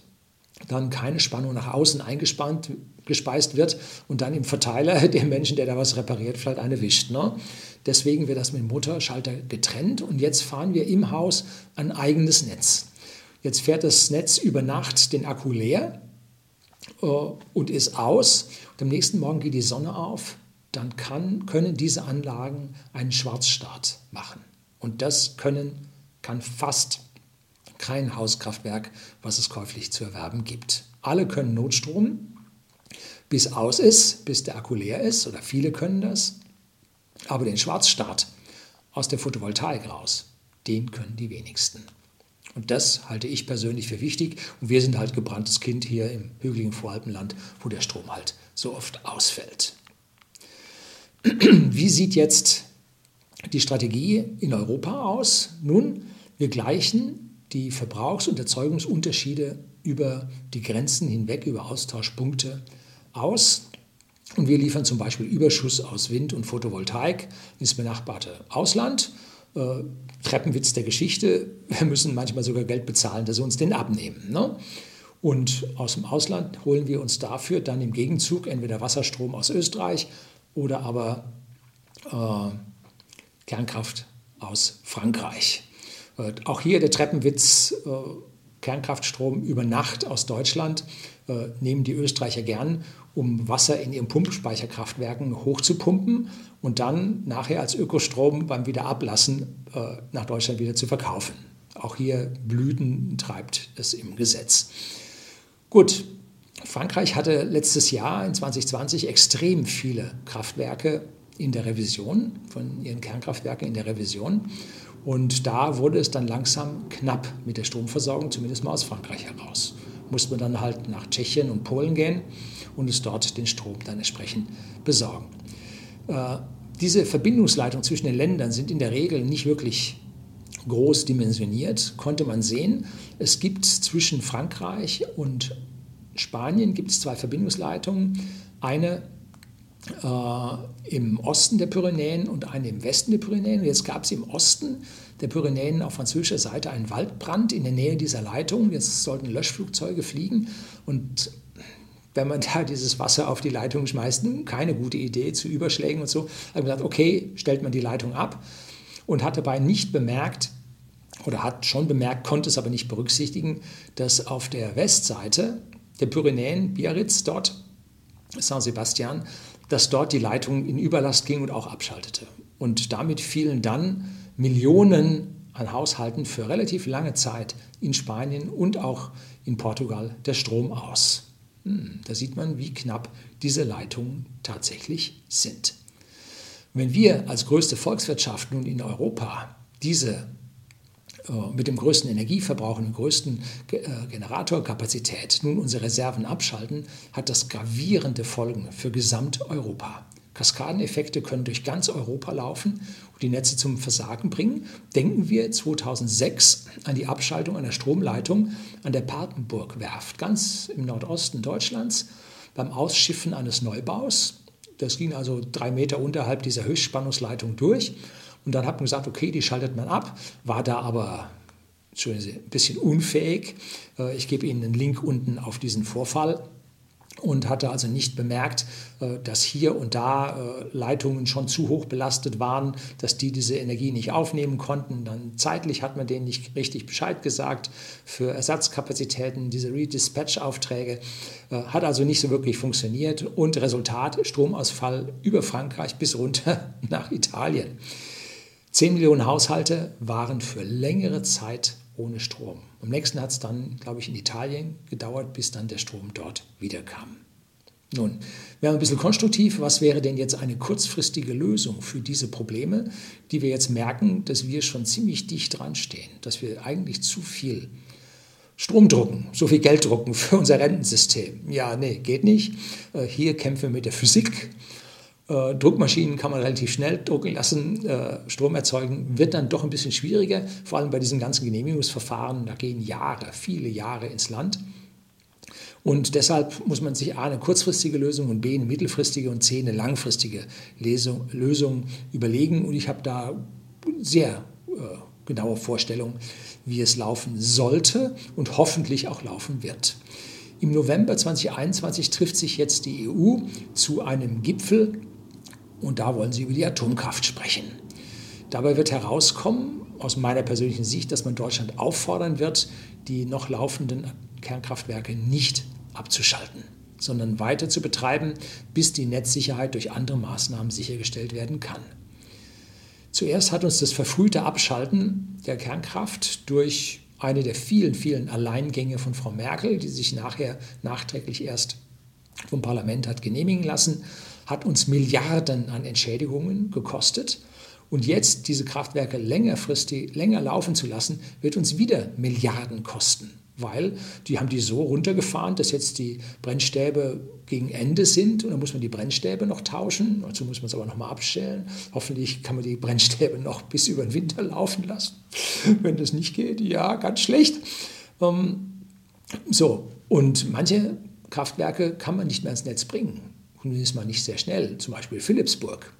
Speaker 1: dann keine Spannung nach außen eingespannt gespeist wird und dann im Verteiler [laughs] der Menschen, der da was repariert, vielleicht eine wischt. Ne? Deswegen wird das mit dem Motorschalter getrennt und jetzt fahren wir im Haus ein eigenes Netz. Jetzt fährt das Netz über Nacht den Akku leer und ist aus. Und am nächsten Morgen geht die Sonne auf. Dann kann, können diese Anlagen einen Schwarzstart machen. Und das können, kann fast kein Hauskraftwerk, was es käuflich zu erwerben gibt. Alle können Notstrom, bis aus ist, bis der Akku leer ist, oder viele können das. Aber den Schwarzstart aus der Photovoltaik raus, den können die wenigsten. Und das halte ich persönlich für wichtig. Und wir sind halt gebranntes Kind hier im hügeligen Voralpenland, wo der Strom halt so oft ausfällt. Wie sieht jetzt die Strategie in Europa aus? Nun, wir gleichen die Verbrauchs- und Erzeugungsunterschiede über die Grenzen hinweg, über Austauschpunkte aus. Und wir liefern zum Beispiel Überschuss aus Wind und Photovoltaik ins benachbarte Ausland. Äh, Treppenwitz der Geschichte, wir müssen manchmal sogar Geld bezahlen, dass sie uns den abnehmen. Ne? Und aus dem Ausland holen wir uns dafür dann im Gegenzug entweder Wasserstrom aus Österreich oder aber äh, Kernkraft aus Frankreich. Äh, auch hier der Treppenwitz, äh, Kernkraftstrom über Nacht aus Deutschland äh, nehmen die Österreicher gern, um Wasser in ihren Pumpspeicherkraftwerken hochzupumpen und dann nachher als Ökostrom beim Wiederablassen äh, nach Deutschland wieder zu verkaufen. Auch hier Blüten treibt es im Gesetz. Gut, Frankreich hatte letztes Jahr in 2020 extrem viele Kraftwerke in der Revision, von ihren Kernkraftwerken in der Revision. Und da wurde es dann langsam knapp mit der Stromversorgung, zumindest mal aus Frankreich heraus. Musste man dann halt nach Tschechien und Polen gehen und es dort den Strom dann entsprechend besorgen. Äh, diese Verbindungsleitungen zwischen den Ländern sind in der Regel nicht wirklich groß dimensioniert, konnte man sehen. Es gibt zwischen Frankreich und Spanien gibt es zwei Verbindungsleitungen. Eine äh, im Osten der Pyrenäen und eine im Westen der Pyrenäen. Jetzt gab es im Osten der Pyrenäen auf französischer Seite einen Waldbrand in der Nähe dieser Leitung. Jetzt sollten Löschflugzeuge fliegen und wenn man [laughs] da dieses Wasser auf die Leitung schmeißt, keine gute Idee zu Überschlägen und so. Hat gesagt, okay, stellt man die Leitung ab und hat dabei nicht bemerkt, oder hat schon bemerkt, konnte es aber nicht berücksichtigen, dass auf der Westseite der Pyrenäen, Biarritz dort, Saint-Sebastian, dass dort die Leitung in Überlast ging und auch abschaltete. Und damit fielen dann Millionen an Haushalten für relativ lange Zeit in Spanien und auch in Portugal der Strom aus. Hm, da sieht man, wie knapp diese Leitungen tatsächlich sind. Wenn wir als größte Volkswirtschaft nun in Europa diese äh, mit dem größten Energieverbrauch und der größten äh, Generatorkapazität nun unsere Reserven abschalten, hat das gravierende Folgen für Gesamteuropa. Kaskadeneffekte können durch ganz Europa laufen die Netze zum Versagen bringen. Denken wir 2006 an die Abschaltung einer Stromleitung an der Papenburg-Werft, ganz im Nordosten Deutschlands, beim Ausschiffen eines Neubaus. Das ging also drei Meter unterhalb dieser Höchstspannungsleitung durch. Und dann hat man gesagt, okay, die schaltet man ab, war da aber ein bisschen unfähig. Äh, ich gebe Ihnen einen Link unten auf diesen Vorfall und hatte also nicht bemerkt, äh, dass hier und da äh, Leitungen schon zu hoch belastet waren, dass die diese Energie nicht aufnehmen konnten. Dann zeitlich hat man denen nicht richtig Bescheid gesagt für Ersatzkapazitäten, diese Redispatch-Aufträge. Hat also nicht so wirklich funktioniert und Resultat Stromausfall über Frankreich bis runter [laughs] nach Italien. 10 Millionen Haushalte waren für längere Zeit ohne Strom. Am nächsten hat es dann, glaube ich, in Italien gedauert, bis dann der Strom dort wiederkam. Nun, wir haben ein bisschen konstruktiv. Was wäre denn jetzt eine kurzfristige Lösung für diese Probleme, die wir jetzt merken, dass wir schon ziemlich dicht dran stehen, dass wir eigentlich zu viel Strom drucken, so viel Geld drucken für unser Rentensystem? Ja, nee, geht nicht. Äh, hier kämpfen wir mit der Physik äh, Druckmaschinen kann man relativ schnell drucken lassen, äh, Strom erzeugen, wird dann doch ein bisschen schwieriger, vor allem bei diesen ganzen Genehmigungsverfahren. Da gehen Jahre, viele Jahre ins Land. Und deshalb muss man sich A, eine kurzfristige Lösung und B, eine mittelfristige und C, eine langfristige Lesung, Lösung überlegen. Und ich habe da sehr äh, genaue Vorstellungen, wie es laufen sollte und hoffentlich auch laufen wird. Im November 2021 trifft sich jetzt die EU zu einem Gipfel und da wollen sie über die Atomkraft sprechen. Dabei wird herauskommen, aus meiner persönlichen Sicht, dass man Deutschland auffordern wird, die noch laufenden Kernkraftwerke nicht abzuschalten, sondern weiter zu betreiben, bis die Netzsicherheit durch andere Maßnahmen sichergestellt werden kann. Zuerst hat uns das verfrühte Abschalten der Kernkraft durch eine der vielen, vielen Alleingänge von Frau Merkel, die sich nachher nachträglich erst vom Parlament hat genehmigen lassen, hat uns Milliarden an Entschädigungen gekostet. Und jetzt diese Kraftwerke längerfristig länger laufen zu lassen, wird uns wieder Milliarden kosten weil die haben die so runtergefahren, dass jetzt die Brennstäbe gegen Ende sind und dann muss man die Brennstäbe noch tauschen. Dazu muss man es aber nochmal abstellen. Hoffentlich kann man die Brennstäbe noch bis über den Winter laufen lassen. Wenn das nicht geht, ja, ganz schlecht. Ähm, so, und manche Kraftwerke kann man nicht mehr ins Netz bringen. Zumindest mal nicht sehr schnell. Zum Beispiel Philipsburg.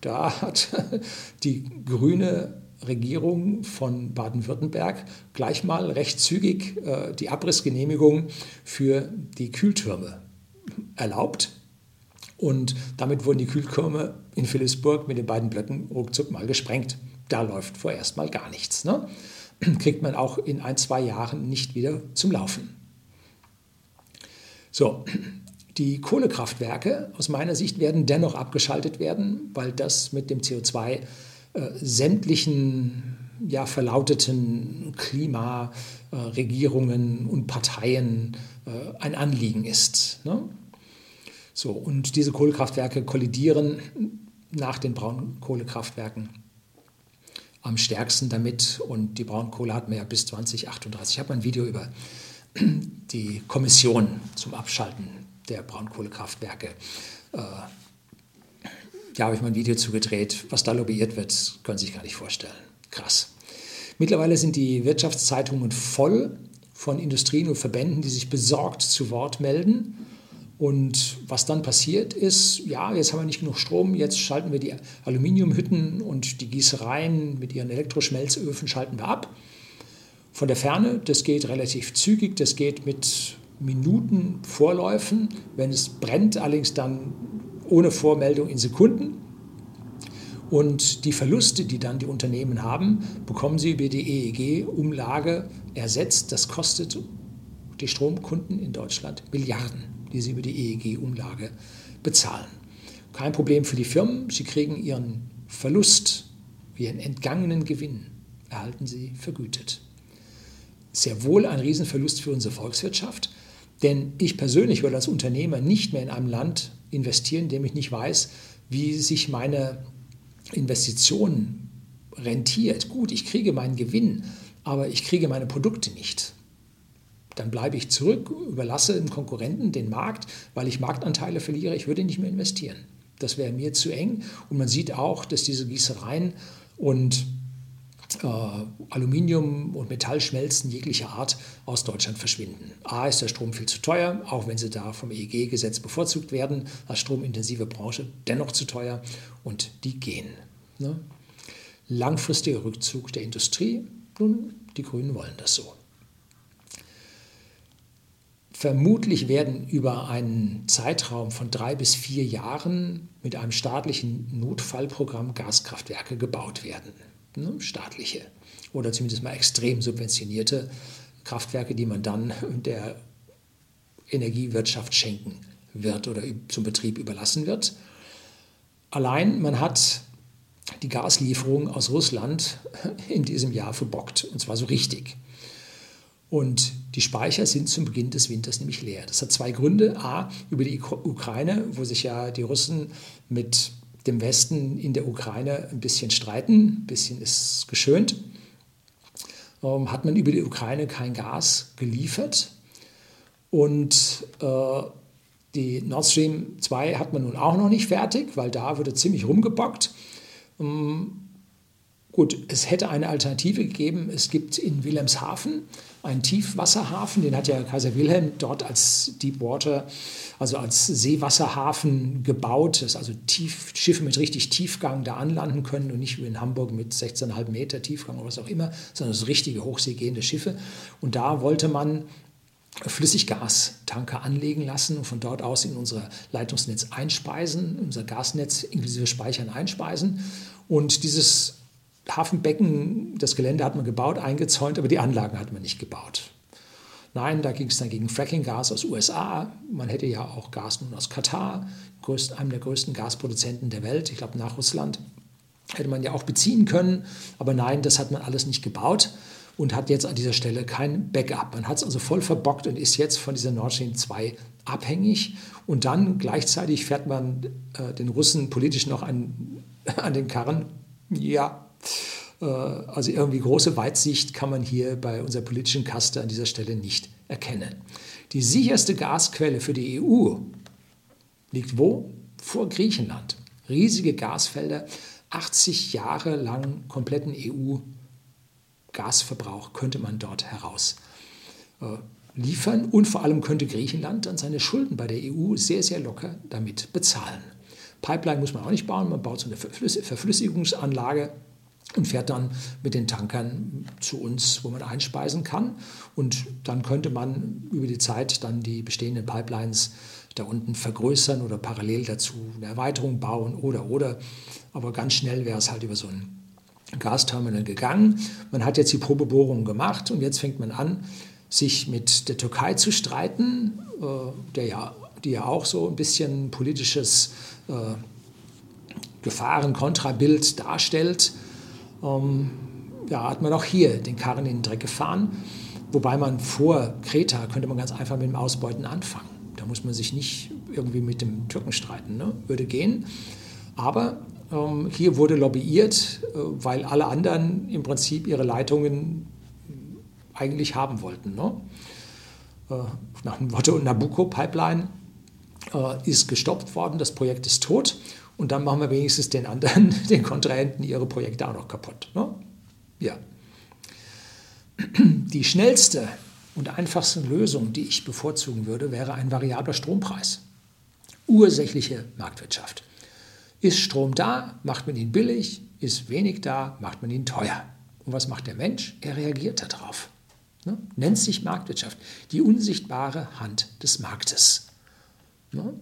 Speaker 1: Da hat [laughs] die grüne Regierung von Baden-Württemberg gleich mal recht zügig äh, die Abrissgenehmigung für die Kühltürme erlaubt. Und damit wurden die Kühltürme in Philipsburg mit den beiden Blöcken ruckzuck mal gesprengt. Da läuft vorerst mal gar nichts. Ne? [clears throat] Kriegt man auch in ein, zwei Jahren nicht wieder zum Laufen. So, die Kohlekraftwerke aus meiner Sicht werden dennoch abgeschaltet werden, weil das mit dem CO2 äh, sämtlichen ja, verlauteten Klimaregierungen äh, und Parteien äh, ein Anliegen ist. Ne? So, und diese Kohlekraftwerke kollidieren nach den Braunkohlekraftwerken am stärksten damit. Und die Braunkohle hat ja bis 2038. Ich habe ein Video über die Kommission zum Abschalten der Braunkohlekraftwerke äh, da habe ich mal ein Video zugedreht. Was da lobbyiert wird, können Sie sich gar nicht vorstellen. Krass. Mittlerweile sind die Wirtschaftszeitungen voll von Industrien und Verbänden, die sich besorgt zu Wort melden. Und was dann passiert ist, ja, jetzt haben wir nicht genug Strom, jetzt schalten wir die Aluminiumhütten und die Gießereien mit ihren Elektroschmelzöfen schalten wir ab. Von der Ferne, das geht relativ zügig, das geht mit Minuten Vorläufen. Wenn es brennt, allerdings dann ohne Vormeldung in Sekunden. Und die Verluste, die dann die Unternehmen haben, bekommen sie über die EEG-Umlage ersetzt. Das kostet die Stromkunden in Deutschland Milliarden, die sie über die EEG-Umlage bezahlen. Kein Problem für die Firmen. Sie kriegen ihren Verlust, ihren entgangenen Gewinn, erhalten sie vergütet. Sehr wohl ein Riesenverlust für unsere Volkswirtschaft, denn ich persönlich würde als Unternehmer nicht mehr in einem Land investieren, indem ich nicht weiß, wie sich meine Investition rentiert. Gut, ich kriege meinen Gewinn, aber ich kriege meine Produkte nicht. Dann bleibe ich zurück, überlasse dem Konkurrenten den Markt, weil ich Marktanteile verliere. Ich würde nicht mehr investieren. Das wäre mir zu eng. Und man sieht auch, dass diese Gießereien und Aluminium- und Metallschmelzen jeglicher Art aus Deutschland verschwinden. A ist der Strom viel zu teuer, auch wenn sie da vom EEG-Gesetz bevorzugt werden, als stromintensive Branche dennoch zu teuer und die gehen. Ne? Langfristiger Rückzug der Industrie, nun, die Grünen wollen das so. Vermutlich werden über einen Zeitraum von drei bis vier Jahren mit einem staatlichen Notfallprogramm Gaskraftwerke gebaut werden ne, staatliche oder zumindest mal extrem subventionierte Kraftwerke, die man dann [laughs] der Energiewirtschaft schenken wird oder zum Betrieb überlassen wird. Allein man hat die Gaslieferung aus Russland [laughs] in diesem Jahr verbockt, und zwar so richtig. Und die Speicher sind zum Beginn des Winters nämlich leer. Das hat zwei Gründe. A, über die Ukraine, wo sich ja die Russen mit dem Westen in der Ukraine ein bisschen streiten, ein bisschen ist geschönt, ähm, hat man über die Ukraine kein Gas geliefert. Und äh, die Nord Stream 2 hat man nun auch noch nicht fertig, weil da wurde ziemlich rumgebockt. Ähm, Gut, es hätte eine Alternative gegeben. Es gibt in Wilhelmshaven einen Tiefwasserhafen, den hat ja Kaiser Wilhelm dort als Deepwater, also als Seewasserhafen gebaut, dass also tief, Schiffe mit richtig Tiefgang da anlanden können und nicht wie in Hamburg mit 16,5 Meter Tiefgang oder was auch immer, sondern so richtige hochseegehende Schiffe. Und da wollte man Flüssiggastanker anlegen lassen und von dort aus in unser Leitungsnetz einspeisen, unser Gasnetz inklusive Speichern einspeisen. Und dieses Hafenbecken, das Gelände hat man gebaut, eingezäunt, aber die Anlagen hat man nicht gebaut. Nein, da ging es dann gegen Fracking-Gas aus USA. Man hätte ja auch Gas nun aus Katar, einem der größten Gasproduzenten der Welt, ich glaube nach Russland, hätte man ja auch beziehen können. Aber nein, das hat man alles nicht gebaut und hat jetzt an dieser Stelle kein Backup. Man hat es also voll verbockt und ist jetzt von dieser Nord Stream 2 abhängig. Und dann gleichzeitig fährt man äh, den Russen politisch noch an, [laughs] an den Karren. Ja, also irgendwie große Weitsicht kann man hier bei unserer politischen Kaste an dieser Stelle nicht erkennen. Die sicherste Gasquelle für die EU liegt wo? Vor Griechenland. Riesige Gasfelder, 80 Jahre lang kompletten EU-Gasverbrauch könnte man dort heraus äh, liefern und vor allem könnte Griechenland dann seine Schulden bei der EU sehr, sehr locker damit bezahlen. Pipeline muss man auch nicht bauen, man baut so eine Verflüssigungsanlage und fährt dann mit den Tankern zu uns, wo man einspeisen kann. Und dann könnte man über die Zeit dann die bestehenden Pipelines da unten vergrößern oder parallel dazu eine Erweiterung bauen oder oder. Aber ganz schnell wäre es halt über so ein Gasterminal gegangen. Man hat jetzt die Probebohrungen gemacht und jetzt fängt man an, sich mit der Türkei zu streiten, äh, der ja, die ja auch so ein bisschen politisches äh, Gefahren-Kontrabild darstellt ähm, ja, hat man auch hier den Karren in den Dreck gefahren. Wobei man vor Kreta könnte man ganz einfach mit dem Ausbeuten anfangen. Da muss man sich nicht irgendwie mit dem Türken streiten, ne? würde gehen. Aber ähm, hier wurde lobbyiert, äh, weil alle anderen im Prinzip ihre Leitungen eigentlich haben wollten. Ne? Äh, nach dem Motto Nabucco-Pipeline äh, ist gestoppt worden, das Projekt ist tot und dann machen wir wenigstens den anderen, [laughs] den Kontrahenten, ihre Projekte auch noch kaputt. Ne? Ja. Die schnellste und einfachste Lösung, die ich bevorzugen würde, wäre ein variabler Strompreis. Ursächliche Marktwirtschaft. Ist Strom da, macht man ihn billig, ist wenig da, macht man ihn teuer. Und was macht der Mensch? Er reagiert darauf. Ne? Nennt sich Marktwirtschaft. Die unsichtbare Hand des Marktes. Ne?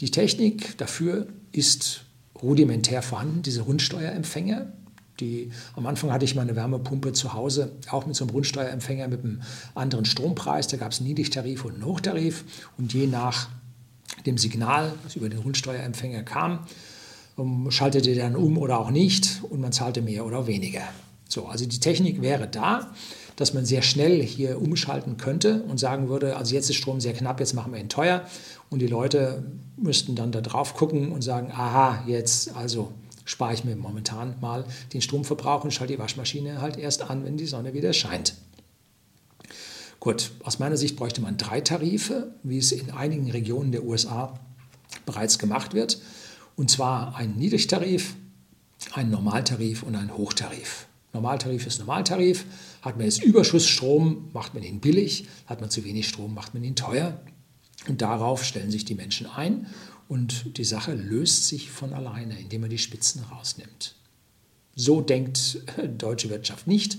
Speaker 1: Die Technik dafür ist rudimentär vorhanden, diese Rundsteuerempfänger. Die, am Anfang hatte ich meine Wärmepumpe zu Hause, auch mit so einem Rundsteuerempfänger mit einem anderen Strompreis. Da gab es einen Niedrigtarif und einen Hochtarif. Und je nach dem Signal, das über den Rundsteuerempfänger kam, um, schaltete der dann um oder auch nicht und man zahlte mehr oder weniger. So, also die Technik wäre da dass man sehr schnell hier umschalten könnte und sagen würde, also jetzt ist Strom sehr knapp, jetzt machen wir ihn teuer. Und die Leute müssten dann da drauf gucken und sagen, aha, jetzt also spare ich mir momentan mal den Stromverbrauch und schalte die Waschmaschine halt erst an, wenn die Sonne wieder scheint. Gut, aus meiner Sicht bräuchte man drei Tarife, wie es in einigen Regionen der USA bereits gemacht wird. Und zwar einen Niedrigtarif, einen Normaltarif und einen Hochtarif. Normaltarif ist Normaltarif. Hat man jetzt Überschussstrom, macht man ihn billig. Hat man zu wenig Strom, macht man ihn teuer. Und darauf stellen sich die Menschen ein. Und die Sache löst sich von alleine, indem man die Spitzen rausnimmt. So denkt deutsche Wirtschaft nicht.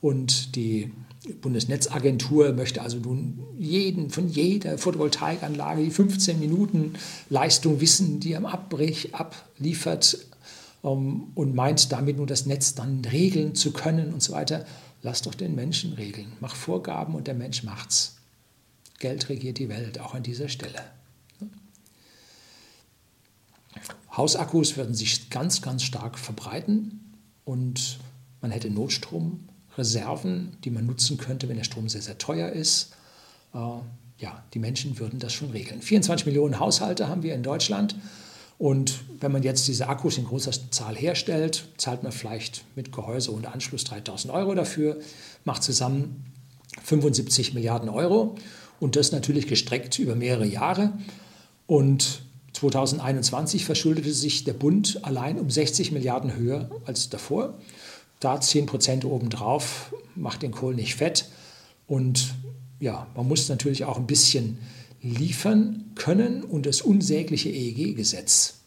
Speaker 1: Und die Bundesnetzagentur möchte also nun jeden, von jeder Photovoltaikanlage die 15 Minuten Leistung wissen, die am Abbrich abliefert, ähm, und meint damit nur das Netz dann regeln zu können und so weiter. Lass doch den Menschen regeln. Mach Vorgaben und der Mensch macht's. Geld regiert die Welt, auch an dieser Stelle. Hausakkus würden sich ganz, ganz stark verbreiten und man hätte Notstromreserven, die man nutzen könnte, wenn der Strom sehr, sehr teuer ist. Äh, ja, die Menschen würden das schon regeln. 24 Millionen Haushalte haben wir in Deutschland. Und wenn man jetzt diese Akkus in großer Zahl herstellt, zahlt man vielleicht mit Gehäuse und Anschluss 3000 Euro dafür, macht zusammen 75 Milliarden Euro und das natürlich gestreckt über mehrere Jahre. Und 2021 verschuldete sich der Bund allein um 60 Milliarden höher als davor. Da 10 Prozent obendrauf macht den Kohl nicht fett. Und ja, man muss natürlich auch ein bisschen liefern können und das unsägliche EEG-Gesetz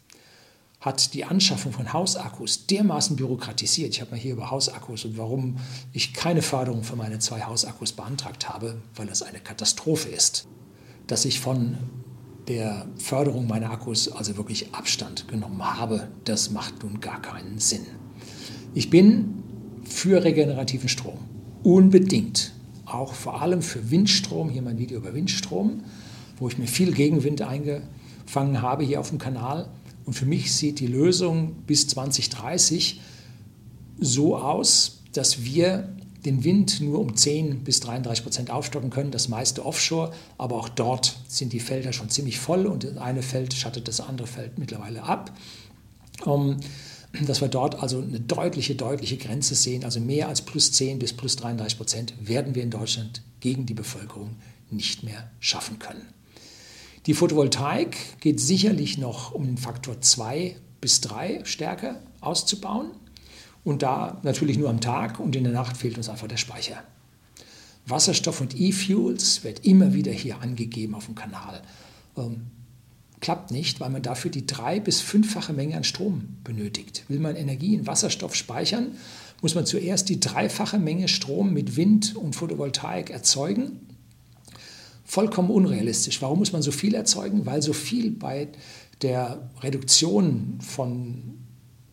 Speaker 1: hat die Anschaffung von Hausakkus dermaßen bürokratisiert. Ich habe mal hier über Hausakkus und warum ich keine Förderung für meine zwei Hausakkus beantragt habe, weil das eine Katastrophe ist, dass ich von der Förderung meiner Akkus also wirklich Abstand genommen habe. Das macht nun gar keinen Sinn. Ich bin für regenerativen Strom. Unbedingt. Auch vor allem für Windstrom. Hier mein Video über Windstrom, wo ich mir viel Gegenwind eingefangen habe hier auf dem Kanal. Und für mich sieht die Lösung bis 2030 so aus, dass wir den Wind nur um 10 bis 33 Prozent aufstocken können, das meiste offshore, aber auch dort sind die Felder schon ziemlich voll und das eine Feld schattet das andere Feld mittlerweile ab. Um, dass wir dort also eine deutliche, deutliche Grenze sehen, also mehr als plus 10 bis plus 33 Prozent werden wir in Deutschland gegen die Bevölkerung nicht mehr schaffen können. Die Photovoltaik geht sicherlich noch um den Faktor 2 bis 3 stärker auszubauen. Und da natürlich nur am Tag und in der Nacht fehlt uns einfach der Speicher. Wasserstoff und E-Fuels wird immer wieder hier angegeben auf dem Kanal. Ähm, klappt nicht, weil man dafür die drei- bis fünffache Menge an Strom benötigt. Will man Energie in Wasserstoff speichern, muss man zuerst die dreifache Menge Strom mit Wind und Photovoltaik erzeugen. Vollkommen unrealistisch. Warum muss man so viel erzeugen? Weil so viel bei der Reduktion von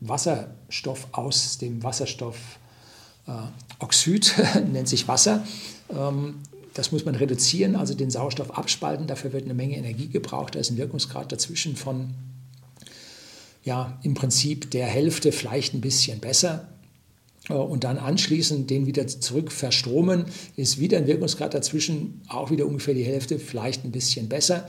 Speaker 1: Wasserstoff aus dem Wasserstoffoxid, äh, [laughs] nennt sich Wasser. Ähm, das muss man reduzieren, also den Sauerstoff abspalten. Dafür wird eine Menge Energie gebraucht. Da ist ein Wirkungsgrad dazwischen von ja, im Prinzip der Hälfte, vielleicht ein bisschen besser. Äh, und dann anschließend den wieder zurück verstromen, ist wieder ein Wirkungsgrad dazwischen, auch wieder ungefähr die Hälfte, vielleicht ein bisschen besser.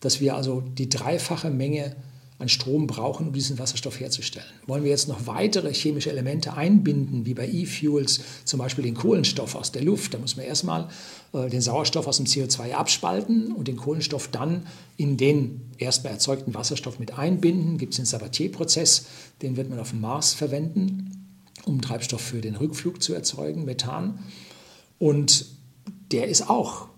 Speaker 1: Dass wir also die dreifache Menge an Strom brauchen, um diesen Wasserstoff herzustellen. Wollen wir jetzt noch weitere chemische Elemente einbinden, wie bei E-Fuels, zum Beispiel den Kohlenstoff aus der Luft, da muss man erstmal äh, den Sauerstoff aus dem CO2 abspalten und den Kohlenstoff dann in den erstmal erzeugten Wasserstoff mit einbinden. Gibt es den Sabatier-Prozess, den wird man auf dem Mars verwenden, um Treibstoff für den Rückflug zu erzeugen, Methan. Und der ist auch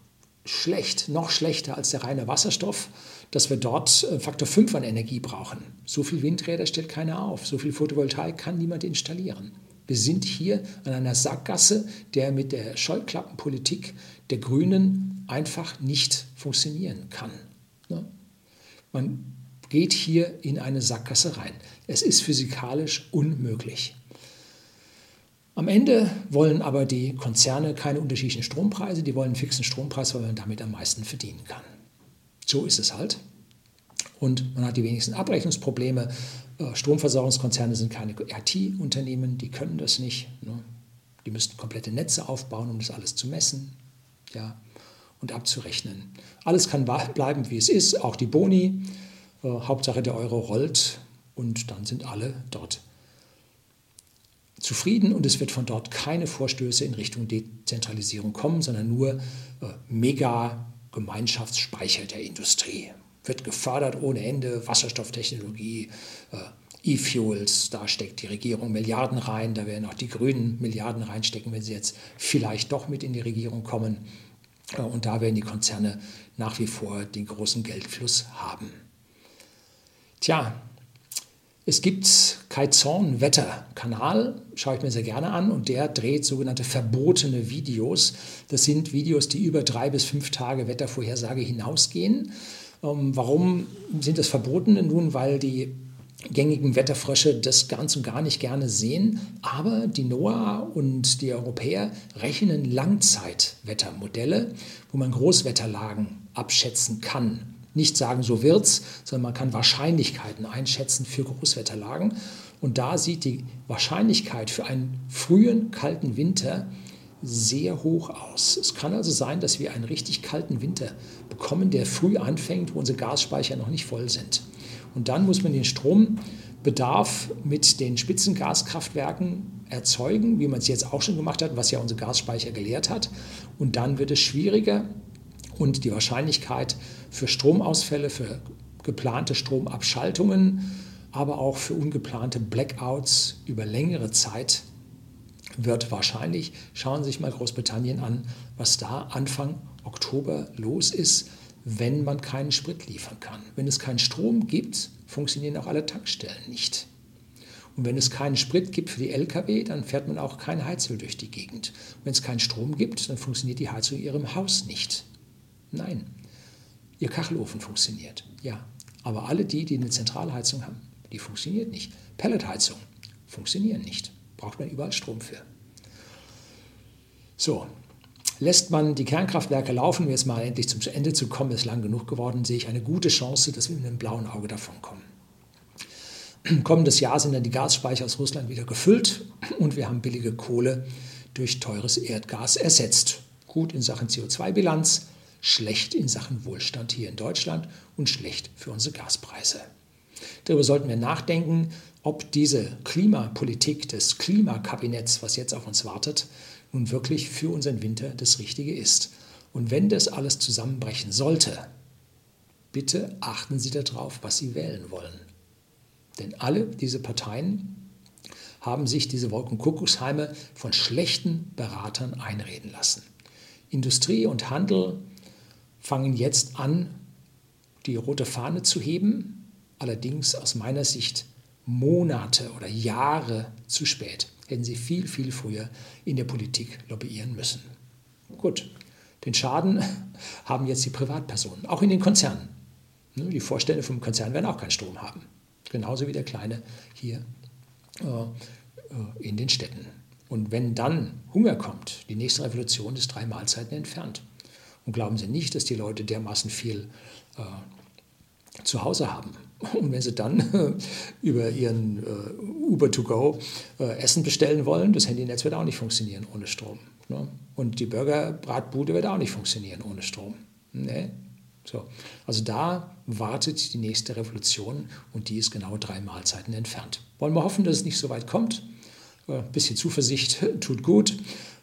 Speaker 1: schlecht, noch schlechter als der reine Wasserstoff dass wir dort äh, Faktor 5 an Energie brauchen. So viel Windräder stellt keiner auf, so viel Photovoltaik kann niemand installieren. Wir sind hier an einer Sackgasse, der mit der Scheuklappenpolitik der Grünen einfach nicht funktionieren kann. Ne? Man geht hier in eine Sackgasse rein. Es ist physikalisch unmöglich. Am Ende wollen aber die Konzerne keine unterschiedlichen Strompreise, die wollen einen fixen Strompreis, weil man damit am meisten verdienen kann. So ist es halt. Und man hat die wenigsten Abrechnungsprobleme. Äh, Stromversorgungskonzerne sind keine IT-Unternehmen, die können das nicht. Ne? Die müssten komplette Netze aufbauen, um das alles zu messen ja, und abzurechnen. Alles kann bleiben, wie es ist, auch die Boni. Äh, Hauptsache der Euro rollt und dann sind alle dort zufrieden und es wird von dort keine Vorstöße in Richtung Dezentralisierung kommen, sondern nur äh, mega Gemeinschaftsspeicher der Industrie. Wird gefördert ohne Ende, Wasserstofftechnologie, äh, E-Fuels, da steckt die Regierung Milliarden rein, da werden auch die Grünen Milliarden reinstecken, wenn sie jetzt vielleicht doch mit in die Regierung kommen. Äh, und da werden die Konzerne nach wie vor den großen Geldfluss haben. Tja, es gibt Kai Zorn Wetterkanal, schaue ich mir sehr gerne an und der dreht sogenannte verbotene Videos. Das sind Videos, die über drei bis fünf Tage Wettervorhersage hinausgehen. Ähm, warum sind das verbotene? Nun, weil die gängigen Wetterfrösche das ganz und gar nicht gerne sehen. Aber die NOAA und die Europäer rechnen Langzeitwettermodelle, wo man Großwetterlagen abschätzen kann nicht sagen, so wird's, sondern man kann Wahrscheinlichkeiten einschätzen für Großwetterlagen. Und da sieht die Wahrscheinlichkeit für einen frühen kalten Winter sehr hoch aus. Es kann also sein, dass wir einen richtig kalten Winter bekommen, der früh anfängt, wo unsere Gasspeicher noch nicht voll sind. Und dann muss man den Strombedarf mit den Spitzengaskraftwerken erzeugen, wie man es jetzt auch schon gemacht hat, was ja unsere Gasspeicher geleert hat. Und dann wird es schwieriger, und die Wahrscheinlichkeit für Stromausfälle, für geplante Stromabschaltungen, aber auch für ungeplante Blackouts über längere Zeit wird wahrscheinlich, schauen Sie sich mal Großbritannien an, was da Anfang Oktober los ist, wenn man keinen Sprit liefern kann. Wenn es keinen Strom gibt, funktionieren auch alle Tankstellen nicht. Und wenn es keinen Sprit gibt für die Lkw, dann fährt man auch kein Heizöl durch die Gegend. Wenn es keinen Strom gibt, dann funktioniert die Heizung in Ihrem Haus nicht. Nein, Ihr Kachelofen funktioniert, ja. Aber alle die, die eine Zentralheizung haben, die funktioniert nicht. Pelletheizung funktionieren nicht. Braucht man überall Strom für. So, lässt man die Kernkraftwerke laufen, um jetzt mal endlich zum Ende zu kommen, ist lang genug geworden, sehe ich eine gute Chance, dass wir mit einem blauen Auge davonkommen. [clears throat] Kommendes Jahr sind dann die Gasspeicher aus Russland wieder gefüllt und wir haben billige Kohle durch teures Erdgas ersetzt. Gut in Sachen CO2-Bilanz, schlecht in Sachen Wohlstand hier in Deutschland und schlecht für unsere Gaspreise. Darüber sollten wir nachdenken, ob diese Klimapolitik des Klimakabinetts, was jetzt auf uns wartet, nun wirklich für unseren Winter das Richtige ist. Und wenn das alles zusammenbrechen sollte, bitte achten Sie darauf, was Sie wählen wollen. Denn alle diese Parteien haben sich diese Wolkenkuckucksheime von schlechten Beratern einreden lassen. Industrie und Handel fangen jetzt an, die rote Fahne zu heben, allerdings aus meiner Sicht Monate oder Jahre zu spät. Hätten sie viel, viel früher in der Politik lobbyieren müssen. Gut, den Schaden [laughs] haben jetzt die Privatpersonen, auch in den Konzernen. Ne, die Vorstände vom Konzern werden auch keinen Strom haben. Genauso wie der Kleine hier äh, äh, in den Städten. Und wenn dann Hunger kommt, die nächste Revolution ist drei Mahlzeiten entfernt. Und glauben Sie nicht, dass die Leute dermaßen viel äh, zu Hause haben. Und wenn Sie dann äh, über Ihren äh, Uber to go äh, Essen bestellen wollen, das Handynetz wird auch nicht funktionieren ohne Strom. Ne? Und die Burgerbratbude wird auch nicht funktionieren ohne Strom. Nee. So. Also da wartet die nächste Revolution und die ist genau drei Mahlzeiten entfernt. Wollen wir hoffen, dass es nicht so weit kommt. Ein äh, bisschen Zuversicht tut gut.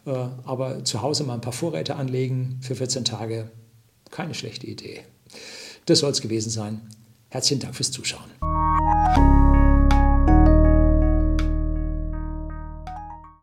Speaker 1: Äh, aber zu Hause mal ein paar Vorräte anlegen für 14 Tage, keine schlechte Idee. Das soll es gewesen sein. Herzlichen Dank fürs Zuschauen.